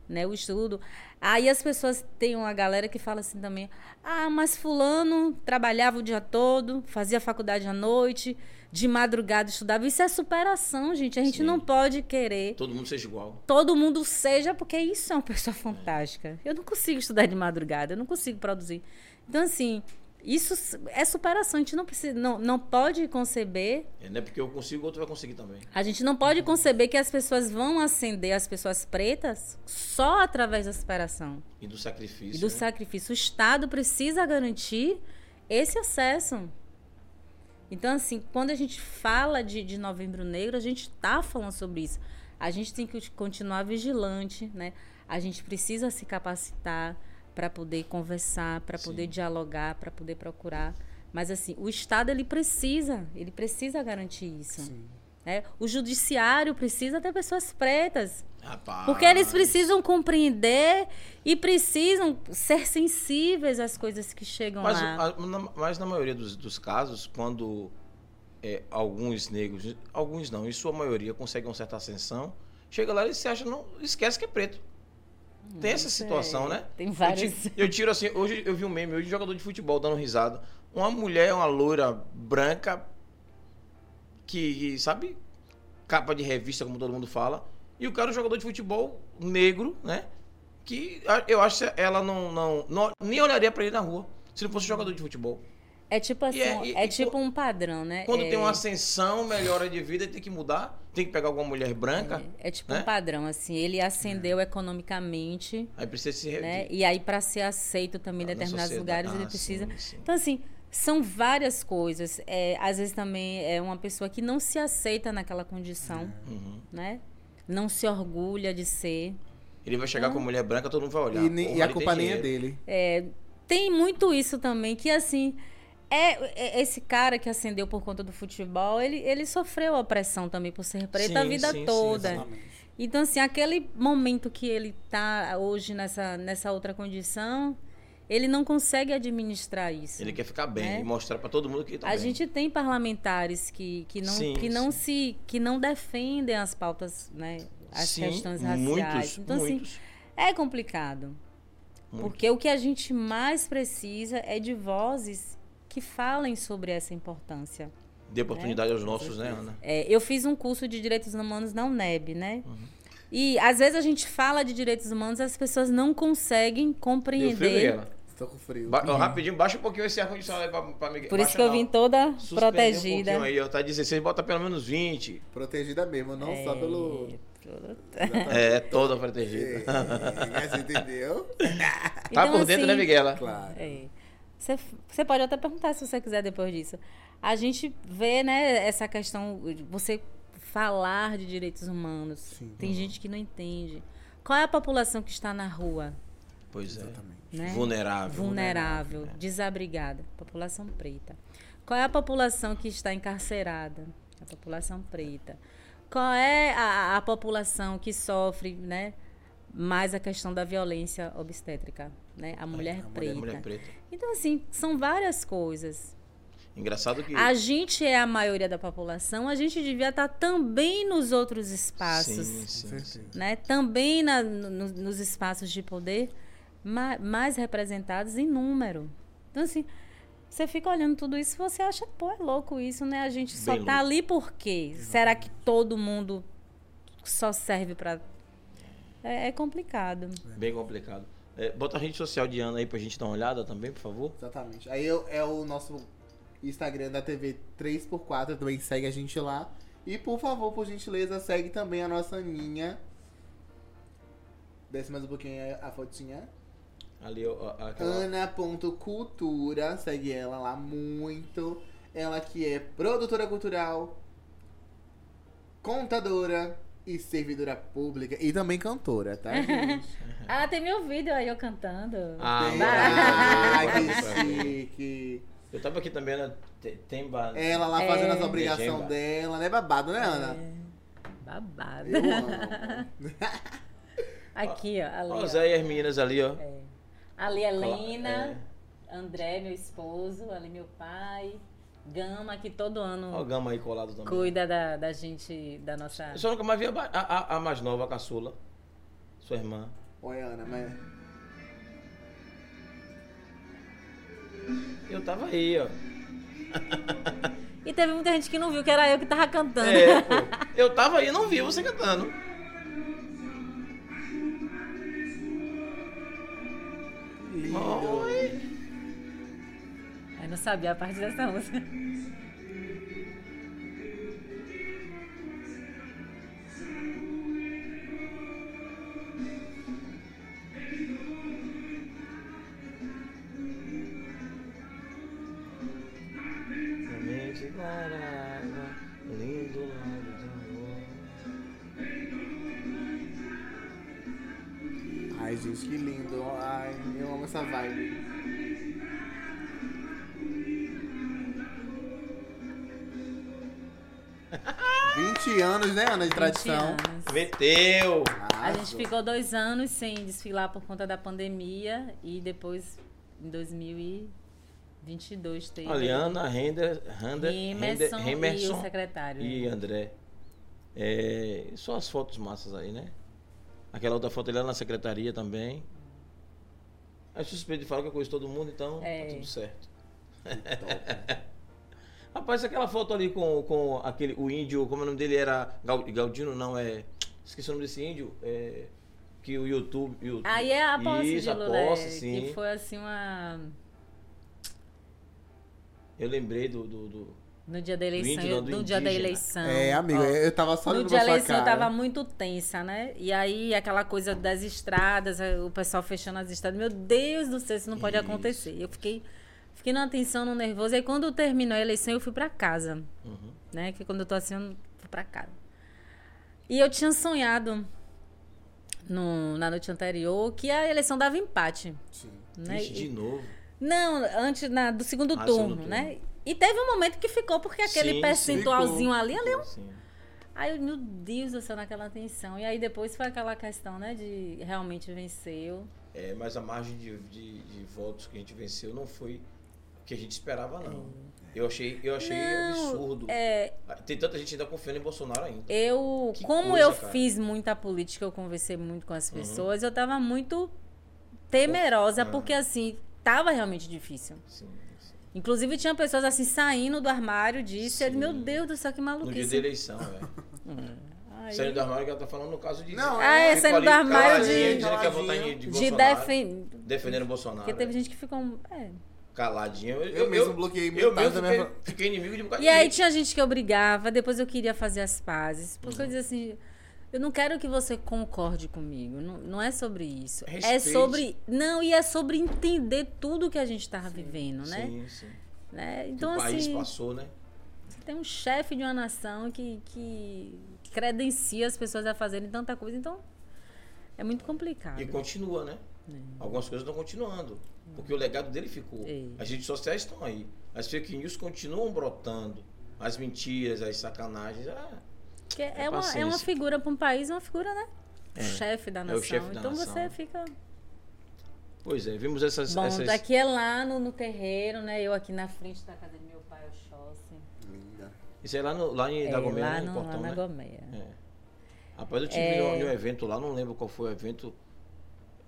né, o estudo. Aí as pessoas têm uma galera que fala assim também: ah, mas Fulano trabalhava o dia todo, fazia faculdade à noite, de madrugada estudava. Isso é superação, gente. A gente Sim. não pode querer Todo mundo seja igual. todo mundo seja, porque isso é uma pessoa fantástica. Eu não consigo estudar de madrugada, eu não consigo produzir. Então, assim, Isso é superação. A gente não, precisa, não, não pode conceber É, não é porque eu consigo, o outro vai conseguir também. A gente não pode conceber que as pessoas vão ascender as pessoas pretas só através da superação E do sacrifício. e do né? sacrifício. O Estado precisa garantir esse acesso. Então, assim, quando a gente fala de, de Novembro Negro, a gente está falando sobre isso. A gente tem que continuar vigilante, né? A gente precisa se capacitar para poder conversar, para poder dialogar, para poder procurar. Mas, assim, o Estado, ele precisa, ele precisa garantir isso. Sim. né? O judiciário precisa ter pessoas pretas. Rapaz. Porque eles precisam compreender e precisam ser sensíveis às coisas que chegam Mas, lá. a- na, mas na maioria dos, dos casos, quando é, alguns negros, alguns não, em sua maioria, conseguem uma certa ascensão, chega lá e se acha, não, esquece que é preto. Tem essa situação, é, né? tem Eu vários. ti- Eu tiro, assim, hoje eu vi um meme, hoje jogador de futebol dando risada. Uma mulher, uma loira branca, que, que, sabe, capa de revista, como todo mundo fala, e o cara é um jogador de futebol negro, né? Que eu acho que ela não, não, não nem olharia pra ele na rua, se não fosse jogador de futebol. É tipo assim, E é- e- é tipo um padrão, né? Quando é, tem uma ascensão, melhora de vida, tem que mudar, tem que pegar alguma mulher branca, é tipo né? um padrão, assim, ele ascendeu economicamente, aí precisa se né? rever. E aí para ser aceito também em Na determinados lugares ele Ah, precisa. sim, sim. Então assim, são várias coisas. É, às vezes também é uma pessoa que não se aceita naquela condição, Uhum. né? Não se orgulha de ser. Ele vai chegar com uma mulher branca, todo mundo vai olhar. E, Porra, e a ele culpa nem é dele. É, tem muito isso também, que assim, é, é- esse cara que ascendeu por conta do futebol, ele, ele sofreu opressão também por ser preto a Sim, vida sim, sim, toda. Exatamente. então, assim, aquele momento que ele tá hoje nessa, nessa outra condição, ele não consegue administrar isso. Ele quer ficar bem né? e mostrar pra todo mundo que tá a bem. gente tem parlamentares que, que, não, Sim, que, não sim. se, que não defendem as pautas, né? As Sim, questões raciais. muitos, então, assim, muitos, é complicado. muitos. Porque o que a gente mais precisa é de vozes que falem sobre essa importância. Dê oportunidade aos nossos, né, Ana? É, eu fiz um curso de direitos humanos na UNEB, né? Uhum. E às vezes a gente fala de direitos humanos, as pessoas não conseguem compreender. Miguel? Estou com frio. Ba ó, rapidinho, baixa um pouquinho esse ar-condicionado aí pra, pra Miguel. Por isso Baixa que eu não. vim toda Suspender protegida. Um pouquinho aí, ó. Tá 16, bota pelo menos 20. Protegida mesmo, não só pelo. É, toda protegida. É, você entendeu? tá Então, por dentro, né, assim, Miguela? Claro. É. Você, você pode até perguntar se você quiser depois disso. A gente vê, né, essa questão, de você falar de direitos humanos. Sim. Tem gente que não entende. Qual é a população que está na rua? Pois é. Exatamente. Né? Vulnerável. Vulnerável, desabrigada. População preta. Qual é a população que está encarcerada? A população preta. Qual é a, a população que sofre, né? Mais a questão da violência obstétrica, né? A mulher, mulher- preta. Mulher preta. Então, assim, são várias coisas. Engraçado que. A gente é a maioria da população, a gente devia estar também nos outros espaços, Sim, sim, certeza. sim. né? Também na- no- nos espaços de poder ma- mais representados em número. Então, assim, você fica olhando tudo isso e você acha, pô, é louco isso, né? A gente só Bem tá ali por quê? Será que todo mundo só serve para é, é complicado. Bem complicado. É, bota a rede social de Ana aí pra gente dar uma olhada também, por favor. Exatamente. Aí eu- é o nosso Instagram da TV 3x4, também segue a gente lá. E por favor, por gentileza, segue também a nossa Aninha. Desce mais um pouquinho a, a fotinha. Ali, aquela. Ana.cultura, segue ela lá muito. Ela que é produtora cultural, contadora e servidora pública. E também cantora, tá, [LAUGHS] gente? Ah, tem meu vídeo aí eu cantando. Ah, Tem-. Ai, que chique. Eu tava aqui também, né? Te- Temba. Ela lá É. fazendo as obrigações dela, né? Babado, né, Ana? Babado. Eu amo. [LAUGHS] Aqui, ó. Ali, Ó, ó. Zé e as meninas ali, ó. Ali é Lena, É. André, meu esposo, ali meu pai, Gama, que todo ano Ó o Gama aí colado também. cuida da, da gente, da nossa. Eu só nunca mais vi a, a- a mais nova, a caçula. Sua irmã. Oi, Ana, mas. Eu tava aí, ó. E teve muita gente que não viu que era eu que tava cantando. É, pô. Eu tava aí e não vi você cantando. Oi. Não sabia a parte dessa música. Mente parada, lindo lado de amor. Ai, gente, que lindo. Ai, eu amo essa vibe. Vinte anos, né, Ana, de 20 tradição. anos. Meteu! A gente ficou dois anos sem desfilar por conta da pandemia e depois, em 2022, teve Aliana, Render, Render, Render, Emerson e o secretário. e André. É, só as fotos massas aí, né? Aquela outra foto ali na secretaria também. É suspeito de falar que eu conheço todo mundo, então É. tá tudo certo. [LAUGHS] Rapaz, aquela foto ali com, com aquele, o índio, como é o nome dele era Gal- Galdino, não, é. Esqueci o nome desse índio. É, que o YouTube. YouTube Aí é a posse Isso, de a Lula, é, posse, sim. que foi assim uma... Eu lembrei do. do, do- No dia da eleição, índio, eu- não, do no dia da eleição. É, amigo, ó. eu tava só No dia da eleição eu cara. tava muito tensa, né? E aí aquela coisa das estradas, o pessoal fechando as estradas. Meu Deus do céu, isso não pode Isso. acontecer. Eu fiquei, fiquei numa tensão, num nervoso. Aí quando terminou a eleição, eu fui pra casa. Uhum. Né? Que quando eu tô assim, eu fui pra casa. E eu tinha sonhado no- na noite anterior que a eleição dava empate. Sim. Né? Vixe, E- de novo. não, antes na, do segundo Ah, turno, segundo né? E teve um momento que ficou, porque aquele Sim, percentualzinho ali, ali é um Sim. Aí, eu, meu Deus do céu, naquela tensão. E aí depois foi aquela questão, né, de realmente venceu. É, mas a margem de, de, de votos que a gente venceu não foi que a gente esperava, não. Eu achei, eu achei Não, absurdo. É, Tem tanta gente ainda confiando em Bolsonaro ainda. eu, Que como coisa, eu cara. fiz muita política, eu conversei muito com as Uhum. pessoas, eu tava muito temerosa, Ah. porque assim, tava realmente difícil. Sim, sim. Inclusive tinha pessoas assim saindo do armário disso, e meu Deus do céu, que No dia da maluquice. eleição, é. [LAUGHS] Aí- Saindo do armário que ela tá falando no caso de. Não, Ah, é, Ficou saindo do armário de- dizendo que ia votar Caladinho. em, de, de Bolsonaro, defen... defendendo o Bolsonaro. Porque teve é. gente que ficou. é. Caladinha. Eu, Eu mesmo bloqueei Eu metade mesmo da fiquei, minha- fiquei inimigo de um E aí gente. tinha gente que eu brigava, depois eu queria fazer as pazes. Porque Uhum. eu dizia assim, eu não quero que você concorde comigo. Não, não é sobre isso. É Respeite. sobre. Não, e é sobre entender tudo que a gente estava vivendo, né? Sim, sim. né? Que Então, o país assim, passou, né? você tem um chefe de uma nação que, que credencia as pessoas a fazerem tanta coisa. Então, é muito complicado. E continua, né? Algumas coisas estão continuando. Porque o legado dele ficou. É. As redes sociais estão aí. As fake news continuam brotando. As mentiras, as sacanagens. Ah, é, É uma, é uma figura para um país, uma figura, né? O É. chefe da É o nação. chefe da então nação. você fica. pois é, vimos essas. Bom, essas... daqui é lá no, no terreiro, né? Eu aqui na frente da casa do meu pai, o Chossi. Linda. Isso é lá, no, lá em É, lá, né? Em no, Portão, lá na né? Gomeia. É. Rapaz, eu tive É. um evento lá, não lembro qual foi o evento.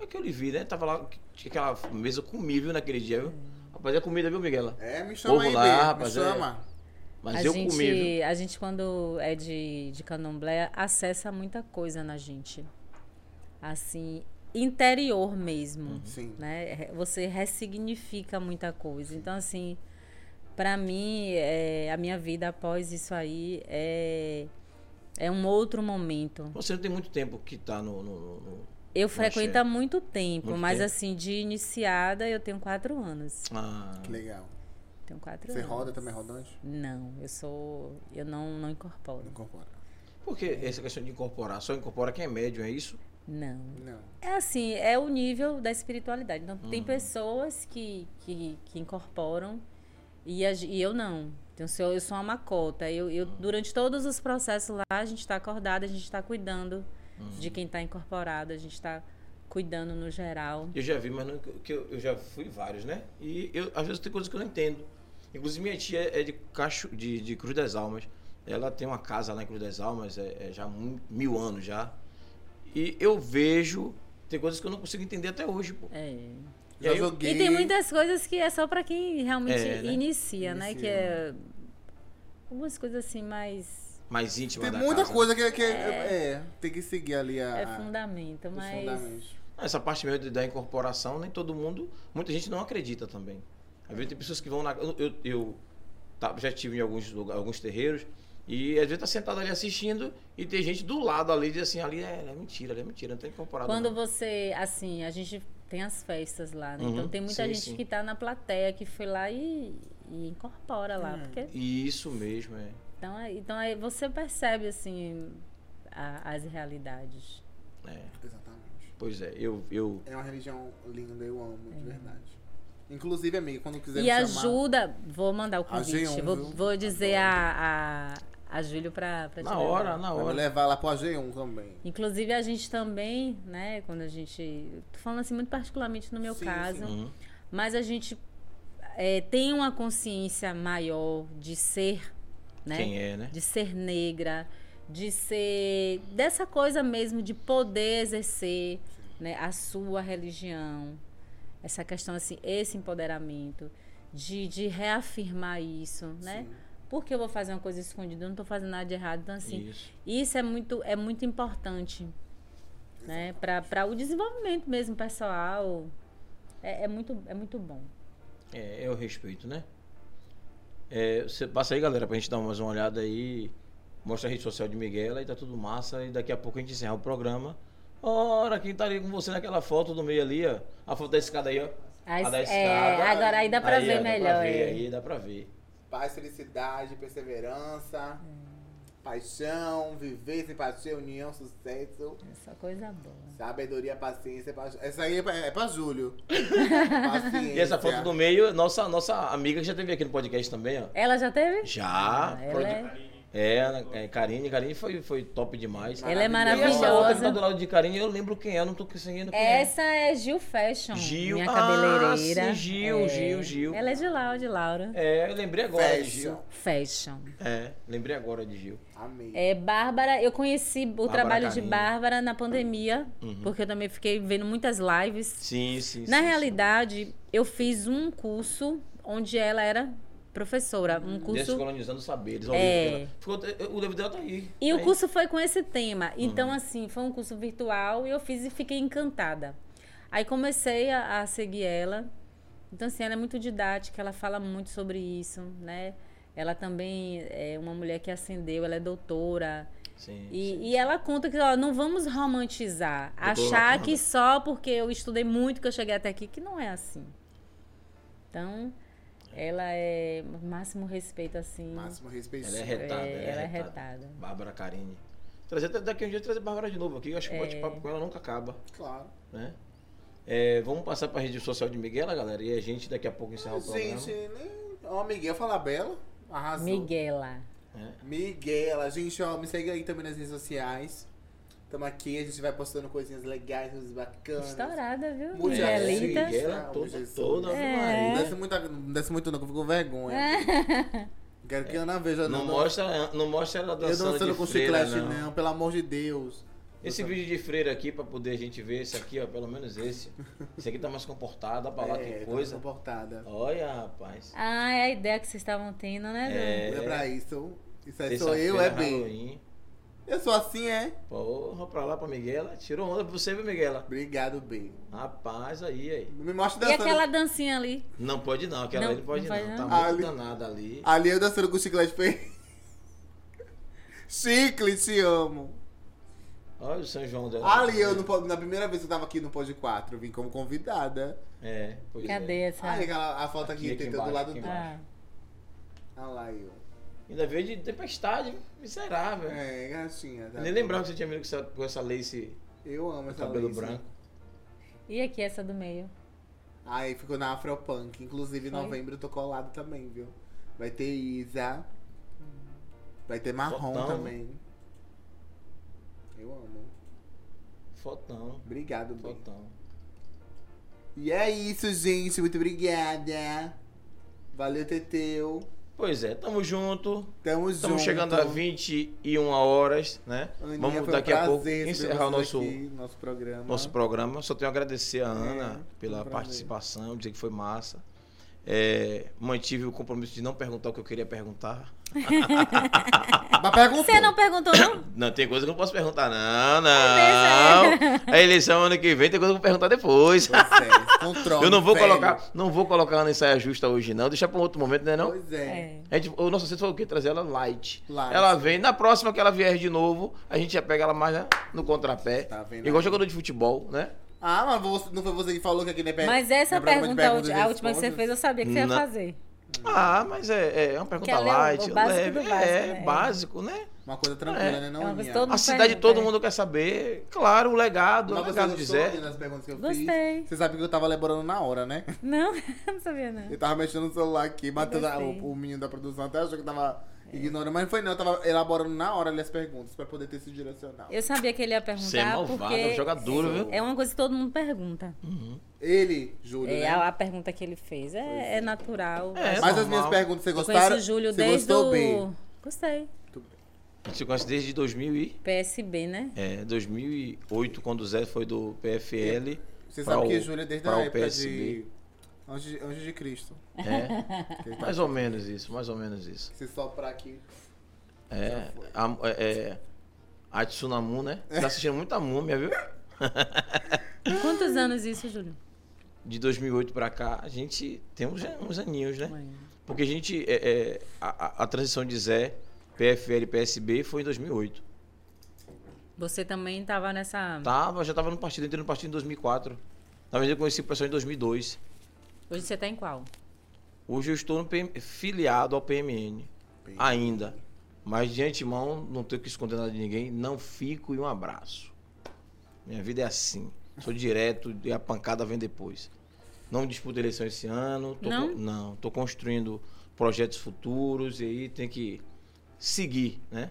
É que eu lhe vi, né? Tava lá, tinha aquela mesa comigo viu, naquele dia, viu? Rapaz, é comida, viu, Miguela? É, me chama Povo aí, lá, Bê, rapaz, me é. chama. Mas a, eu gente, comi, viu? a gente, quando é de, de candomblé, acessa muita coisa na gente. Assim, interior mesmo. Sim. né? Você ressignifica muita coisa. Então, assim, para mim, é, a minha vida após isso aí é, é um outro momento. Você não tem muito tempo que tá no- no- no- Eu frequento há muito tempo, Muito mas tempo. assim, de iniciada eu tenho quatro anos. Ah, Que legal. Tenho quatro Você anos. roda também, rodante? Não, eu sou. Eu não, não incorporo. Não incorpora. porque essa questão de incorporar, só incorpora quem é médium, é isso? Não. Não. É assim, é o nível da espiritualidade. Então, tem Uhum. pessoas que, que, que incorporam e, a e eu não. Então, se eu, eu sou uma macota. Eu, eu, durante todos os processos lá, a gente está acordado, a gente está cuidando Uhum. de quem está incorporado, a gente está cuidando no geral. Eu já vi, mas não, que eu, eu já fui vários, né? E eu, às vezes tem coisas que eu não entendo. Inclusive, minha tia é de, Cacho, de, de Cruz das Almas. Ela tem uma casa lá em Cruz das Almas, é, é já mil anos já. E eu vejo, tem coisas que eu não consigo entender até hoje, pô. É. E eu- joguei. E tem muitas coisas que é só para quem realmente É, né? inicia, né? Inicia. Que é algumas coisas assim mais Mais íntima Tem da muita casa. coisa que, que é. é, tem que seguir ali a. é a- fundamento, mas. Essa parte mesmo da incorporação, nem todo mundo, muita gente não acredita também. Às vezes tem pessoas que vão na. Eu, eu, tá- já estive em alguns, lugar- alguns terreiros e às vezes tá sentado ali assistindo e tem gente do lado ali diz assim: ali é, é mentira, ali é mentira, não tem incorporado. Quando não. você, assim, a gente tem as festas lá, né? Uhum, Então tem muita sim, gente sim. que tá na plateia, que foi lá e, e incorpora Hum. lá. Porque, Isso mesmo, é. Então, é- então aí você percebe, assim, a- as realidades. é. Exatamente. Pois é, eu. eu É uma religião linda, eu amo, de verdade. Inclusive, amigo, quando quiser E me chamar... ajuda, vou mandar o A convite, G1, vou, vou dizer a, a, a Júlio pra, pra te na levar. hora, na hora. levar lá pro AG1 também. Inclusive, a gente também, né, quando a gente. Tô falando assim muito particularmente no meu Sim, caso, Uhum. mas a gente é, tem uma consciência maior de ser, né? Quem é, né? De ser negra, de ser. dessa coisa mesmo de poder exercer né, a sua religião. Essa questão, assim, esse empoderamento, de, de reafirmar isso, né? Sim. Por que eu vou fazer uma coisa escondida? Eu não estou fazendo nada de errado. Então, assim, Isso. isso é muito, é muito importante, né? Para o desenvolvimento mesmo pessoal. É, é muito, é muito bom. É, é o respeito, né? É, você passa aí, galera, pra gente dar mais uma olhada aí. Mostra a rede social de Miguel e tá tudo massa. E daqui a pouco a gente encerra o programa. Ora, quem tá ali com você naquela foto do meio ali, ó. A foto da escada aí, ó. Aí, a da é, escada. agora aí dá pra Aí, ver ó, melhor. Dá pra ver, é. aí dá pra ver. Paz, felicidade, perseverança, paixão, viver, simpatia, união, sucesso, Essa coisa boa. sabedoria, paciência. Pa... Essa aí é pra, é pra Júlio. [LAUGHS] paciência. E essa foto do meio, nossa, nossa amiga que já teve aqui no podcast também, ó. Ela já teve? Já. Ah, ela é- É, é, Karine, Karine foi, foi top demais. Ela é E essa outra que tá maravilhosa. do lado de Karine, eu lembro quem é, eu não tô conseguindo quem Essa é Gil Fashion. Gil. Minha Ah, cabeleireira. sim, Gil, É. Gil, Gil. Ela é de Laura, de Laura. é. É, eu lembrei agora de Gil. Fashion. Fashion. É, lembrei agora de Gil. Amei. É, Bárbara, eu conheci o trabalho de. Bárbara na pandemia, Uhum. porque eu também fiquei vendo muitas lives. Sim, sim, Na sim, realidade, eu fiz um curso onde ela era professora. Um sim. curso. Descolonizando saberes. É. O, livro dela. Ficou- o livro dela tá aí. E tá o aí. curso foi com esse tema. Então, assim, foi um curso virtual e eu fiz e fiquei encantada. Aí comecei a, a seguir ela. Então, assim, ela é muito didática, ela fala muito sobre isso, né? Ela também é uma mulher que ascendeu, ela é doutora. Sim, E, sim. e ela conta que, ó, não vamos romantizar. Doutora achar que só porque eu estudei muito que eu cheguei até aqui, que não é assim. Então, ela é máximo respeito, assim. Máximo respeito. Ela é retada. É, ela, ela é é retada. retada. Bárbara Karine. Trazer até daqui a um dia trazer Bárbara de novo aqui. Eu acho que o É. bate-papo com ela nunca acaba. Claro. Né? É, vamos passar pra rede social de Miguel, galera. E a gente daqui a pouco encerra o programa. Gente, nem... Ó, Miguel fala bela. Arrasou. Miguela. É. Miguela. Gente, ó, me segue aí também nas redes sociais. Tamo aqui, a gente vai postando coisinhas legais, coisas bacanas. Estourada, viu? Muito gente. Miguel, Ah, toda, toda, É. Não desce muito, não desce muito não, que eu fico com vergonha. [LAUGHS] Quero que a Ana veja, Não, não. mostra, não mostra ela Eu dançando dançando de com freira, chiclete, não. não. pelo amor de Deus. Esse vídeo de freira aqui, pra poder a gente ver esse aqui, ó, pelo menos esse. Esse aqui tá mais comportado, pra lá [LAUGHS] é, que tô coisa. comportada. Olha, rapaz. Ah, é a ideia que vocês estavam tendo, né? É. Pra isso. Isso aí sou eu, é bem. Eu sou assim, é? Porra, pra lá pra Miguela. Tirou onda pra você, viu, Miguela? Obrigado, B. Rapaz, aí, aí. Não me mostra E dançando. aquela dancinha ali? Não pode não, aquela Não, aí não pode não não. Tá não? muito Ali. danada ali. Ali eu dançando com chiclete foi. [LAUGHS] Chicle, te amo. Olha o São João dela. Ali eu, na primeira vez que eu tava aqui no Pod 4, vim como convidada. É, pois Cadê é. essa? Aí aquela, a foto aqui, Aqui, aqui tentando do lado embaixo. Ah, Olha lá eu. Ainda veio de tempestade, miserável. É, gatinha. Tá Nem lembrava que você tinha vindo com essa, com essa lace, Eu amo essa cabelo lace. branco. E aqui essa do meio? Aí ficou na Afropunk. Inclusive, em Foi? novembro eu tô colado também, viu? Vai ter Isa. Vai ter Marrom Fotão. também. Eu amo. Fotão, Obrigado, bem. fotão. E é isso, gente. Muito obrigada. Valeu, Teteu. Pois é, tamo junto. Tamo Estamos junto. chegando a 21 horas, né? Aninha, Vamos foi um daqui a pouco encerrar o nosso, aqui, nosso programa. nosso programa. Só tenho a agradecer a Ana foi pela um participação, dizer que foi massa. É, mantive o compromisso de não perguntar o que eu queria perguntar. [LAUGHS] Mas perguntou. Você não perguntou, não? [COUGHS] Não, tem coisa que eu não posso perguntar, não, não. A eleição ano que vem tem coisa que eu vou perguntar depois. Pois é, controle, [LAUGHS] Eu não vou velho. colocar, não vou colocar ela na saia justa hoje, não. Deixa pra um outro momento, né, não? Pois é. É. A gente, o nosso centro foi o quê? Trazer ela light. Light. Ela vem, na próxima que ela vier de novo, a gente já pega ela mais né, no contrapé. Tá vendo Igual jogador de futebol, né? Ah, mas você- não foi você que falou que aqui não é per- Mas essa é programa de pergunta, a última que você fez, eu sabia que você ia Não. fazer. Ah, mas é, é uma pergunta é o- light, o básico leve. do básico, é, né? básico, né? Uma coisa tranquila, É. né? Não, É A cidade pergunta, todo é. mundo quer saber, claro, o legado, o Mas você legado de gostou Zé. Aninha, das perguntas que eu Gostei. fiz? Você sabe que eu tava elaborando na hora, né? Não, [LAUGHS] não sabia, não. Eu tava mexendo no celular aqui, gostei. o, o menino da produção até achou que tava ignorando, mas não foi não, eu tava elaborando na hora ali as perguntas pra poder ter esse direcional. Eu sabia que ele ia Você é perguntar, malvado, porque é um jogador, viu? é uma coisa que todo mundo pergunta. Ele, Júlio, É, né? a, a pergunta que ele fez é, é natural. É, Mas as minhas perguntas, você eu gostaram? conheço o Júlio você desde gostou o... bem? Gostei. A gente se conhece desde 2000 e, PSB, né? é, 2008, quando o Zé foi do PFL. Você sabe que o- Júlio é desde a época PSB. de... Antes de, antes de Cristo. É, [LAUGHS] tá- mais ou menos isso, mais ou menos isso. Se soprar aqui... É, a, é, é, a Tsunamu, né? Você tá assistindo muita múmia, viu? [LAUGHS] Quantos anos isso, Júlio? De 2008 pra cá, a gente tem uns, uns aninhos, né? Porque a gente. é, é, a, a- transição de Zé, PFL e PSB foi em 2008. Você também estava nessa... Tava, já tava no partido, entrei no partido em 2004. Na verdade, eu conheci o pessoal em 2002. Hoje você tá em qual? Hoje eu estou no PM filiado ao PMN. Ainda. Mas de antemão, não tenho que esconder nada de ninguém. Não fico e um abraço. Minha vida é assim. Sou direto e a pancada vem depois. Não disputo eleição esse ano. Tô Não? con- não. Tô construindo projetos futuros e aí tem que seguir, né?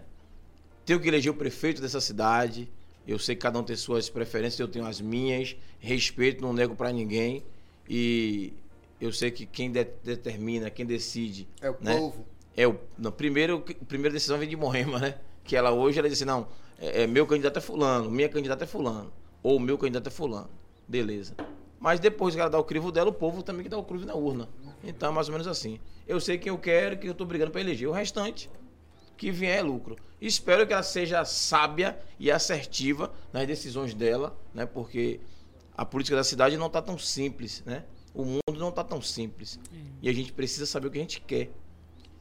Tenho que eleger o prefeito dessa cidade. Eu sei que cada um tem suas preferências, eu tenho as minhas. Respeito, não nego pra ninguém. E eu sei que quem de- determina, quem decide, É o né? povo. é o não, primeiro a primeira decisão vem de Moema, né? Que ela hoje ela disse não, é, é, meu candidato é fulano, minha candidata é fulano, ou meu candidato é fulano, beleza? Mas depois que ela dá o crivo dela, o povo também que dá o crivo na urna. Então, é mais ou menos assim. Eu sei quem eu quero, quem eu tô brigando para eleger. O restante que vier é lucro. Espero que ela seja sábia e assertiva nas decisões dela, né? Porque a política da cidade não tá tão simples, né? O mundo não tá tão simples. E a gente precisa saber o que a gente quer.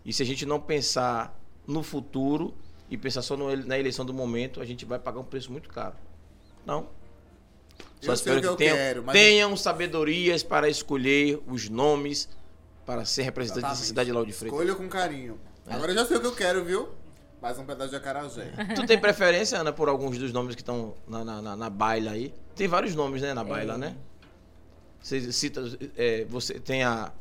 E se a gente não pensar no futuro e pensar só no- na eleição do momento, a gente vai pagar um preço muito caro. Não. Só Eu espero que que, tenham, quero, mas- tenham sabedorias para escolher os nomes para ser representante dessa Exatamente. cidade de Lauro de Freitas. Escolha com carinho. É. Agora eu já sei o que eu quero, viu? Mais um pedaço de acarajé. Tu tem preferência, Ana, por alguns dos nomes que estão na, na, na, na baila aí? Tem vários nomes, né, na baila, né? Você cita, é, você tem a...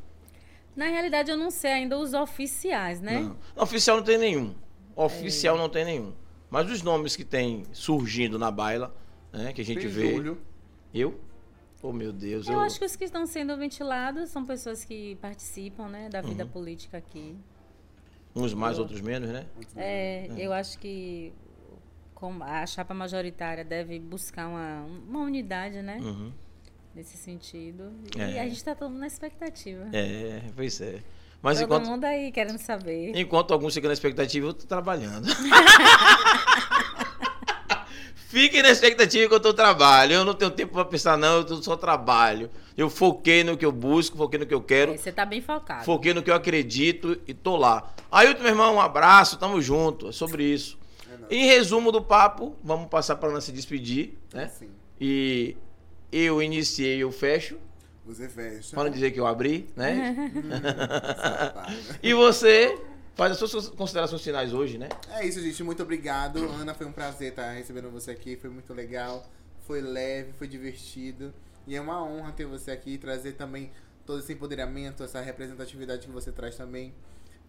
Na realidade, eu não sei ainda os oficiais, né? Não. Não, oficial não tem nenhum. Oficial não tem nenhum. Mas os nomes que tem surgindo na baila, né, que a gente Tem vê... Júlio. Eu? Oh, meu Deus. Eu acho que os que estão sendo ventilados são pessoas que participam, né, da Uhum. vida política aqui. Uns mais, outros menos, né? É, eu acho que a chapa majoritária deve buscar uma, uma unidade, né, Uhum. Nesse sentido. E É. a gente está todo mundo na expectativa. É, pois é. Mas todo enquanto, mundo aí querendo saber. enquanto alguns ficam na expectativa, eu tô trabalhando. [LAUGHS] Fiquem na expectativa que eu tô trabalho. Eu não tenho tempo pra pensar, não. Eu tô- só trabalho. Eu foquei no que eu busco, foquei no que eu quero. É, Você está bem focado. Foquei no que eu acredito e tô lá. Ailton, meu irmão, um abraço, tamo junto. É sobre isso. É. Em resumo do papo, vamos passar para Ana se despedir, né? Assim, E eu iniciei, eu fecho. você fecha. Para não dizer que eu abri, né? Safado. e você faz as suas considerações finais hoje, né? É isso, gente. Muito obrigado. Ana, foi um prazer estar recebendo você aqui. Foi muito legal. Foi leve, foi divertido. E é uma honra ter você aqui e trazer também todo esse empoderamento, essa representatividade que você traz também,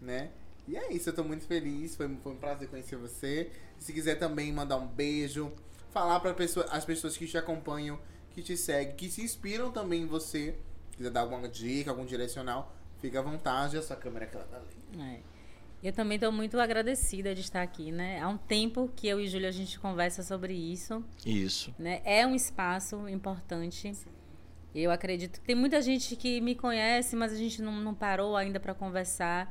né? E é isso, eu tô muito feliz. Foi, foi um prazer conhecer você. Se quiser também mandar um beijo, falar para pessoa, as pessoas que te acompanham, que te seguem, que se inspiram também em você, quiser dar alguma dica, algum direcional, fica à vontade. A sua câmera é aquela dali. É. Eu também estou muito agradecida de estar aqui, né? Há um tempo que eu e Júlia a gente conversa sobre isso, Isso. né? É um espaço importante. Eu acredito que tem muita gente que me conhece, mas a gente não, não parou ainda para conversar.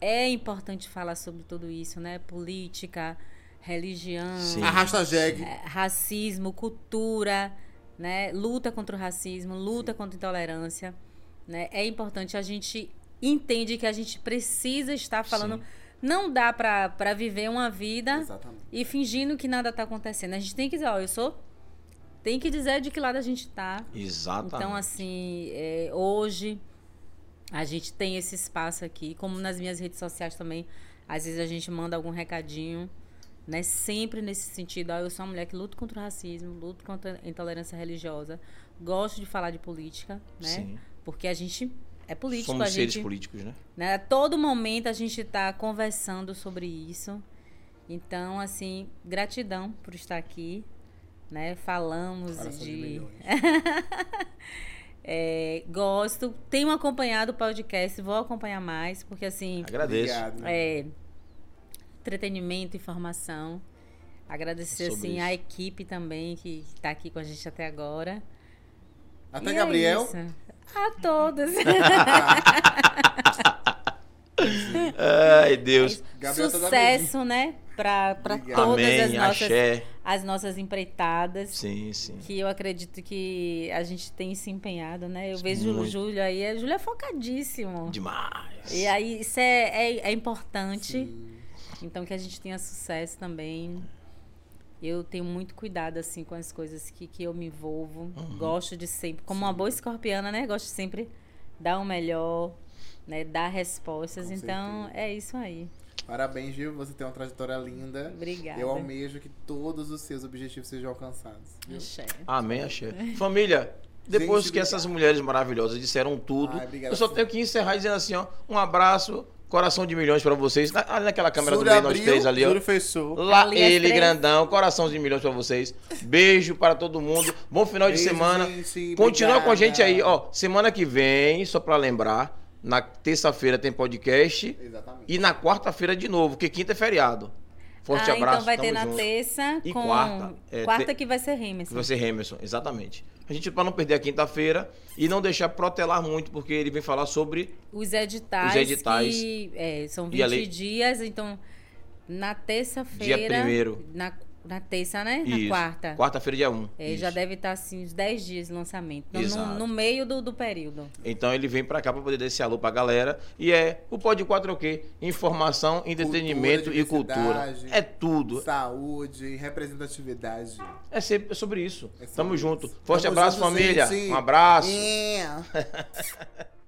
É importante falar sobre tudo isso, né? Política, religião, Sim. Arrasta jegue. é, racismo, cultura, né? Luta contra o racismo, luta contra a intolerância, né? É importante a gente entende que a gente precisa estar falando. Sim. Não dá pra viver uma vida Exatamente. e fingindo que nada tá acontecendo. A gente tem que dizer, ó, eu sou. Tem que dizer de que lado a gente tá. Exatamente. Então, assim, é, hoje a gente tem esse espaço aqui, como nas minhas redes sociais também. Às vezes a gente manda algum recadinho, né? Sempre nesse sentido. Ó, eu sou uma mulher que luta contra o racismo, luto contra a intolerância religiosa, gosto de falar de política, né? Sim. Porque a gente é político, Somos a seres gente políticos, né? né? A todo momento a gente está conversando sobre isso. Então, assim, gratidão por estar aqui, né? Falamos de. [LAUGHS] É, gosto. Tenho acompanhado o podcast, vou acompanhar mais, porque assim, Agradeço. Obrigado. é entretenimento, informação. Agradecer Sobre assim isso. a equipe também que está aqui com a gente até agora. Até E é Gabriel. isso. A todas. [LAUGHS] Ai, Deus. Gabriel tá Sucesso, né? Para todas as Amém, nossas, axé. as nossas empreitadas. Sim, sim. Que eu acredito que a gente tem se empenhado, né? Eu vejo o Muito. Júlio aí, o Júlio é focadíssimo. Demais. E aí, isso é, é, é importante. Então, que a gente tenha sucesso também. Eu tenho muito cuidado, assim, com as coisas que, que eu me envolvo. Uhum. Gosto de sempre, como uma boa escorpiana, né? Gosto de sempre dar o melhor, né? Dar respostas. Com então, certeza. é isso aí. Parabéns, Gil. Você tem uma trajetória linda. Obrigada. Eu almejo que todos os seus objetivos sejam alcançados. viu? Axé. Amém, axé. Família, depois Gente, que essas mulheres maravilhosas disseram tudo, Ai, obrigado. eu só tenho que encerrar dizendo assim, ó, um abraço, coração de milhões pra vocês. Na- Ali naquela câmera do meio, nós três ali, ó. Lá Ali as ele, três. grandão, coração de milhões pra vocês. Beijo para todo mundo. Bom final de Beijo, semana. gente. Continua com a Obrigada. gente aí, ó. Semana que vem, só pra lembrar, na terça-feira tem podcast Exatamente. e na quarta-feira de novo, porque quinta é feriado. Forte ah, abraço. então vai ter na junto. terça E com... quarta, é, quarta te- que vai ser Remerson. Vai ser Emerson, exatamente. A gente, pra não perder a quinta-feira e não deixar protelar muito, porque ele vem falar sobre. Os editais, Os editais. que é, são E 20 a lei- dias, então na terça-feira. Dia primeiro. Na, na terça, né? Na Isso. quarta. Quarta-feira, dia 1. É, já deve estar assim, uns 10 dias de lançamento. Então, no, Exato. no meio do, do período. Então ele vem pra cá pra poder dar esse alô pra galera. E é o Pod 4 é o quê? Informação, entretenimento e cultura. É tudo. Saúde, representatividade. É sempre sobre isso. É sobre Tamo isso. junto. Forte Tamo abraço, junto, família. gente. Um abraço. É. [LAUGHS]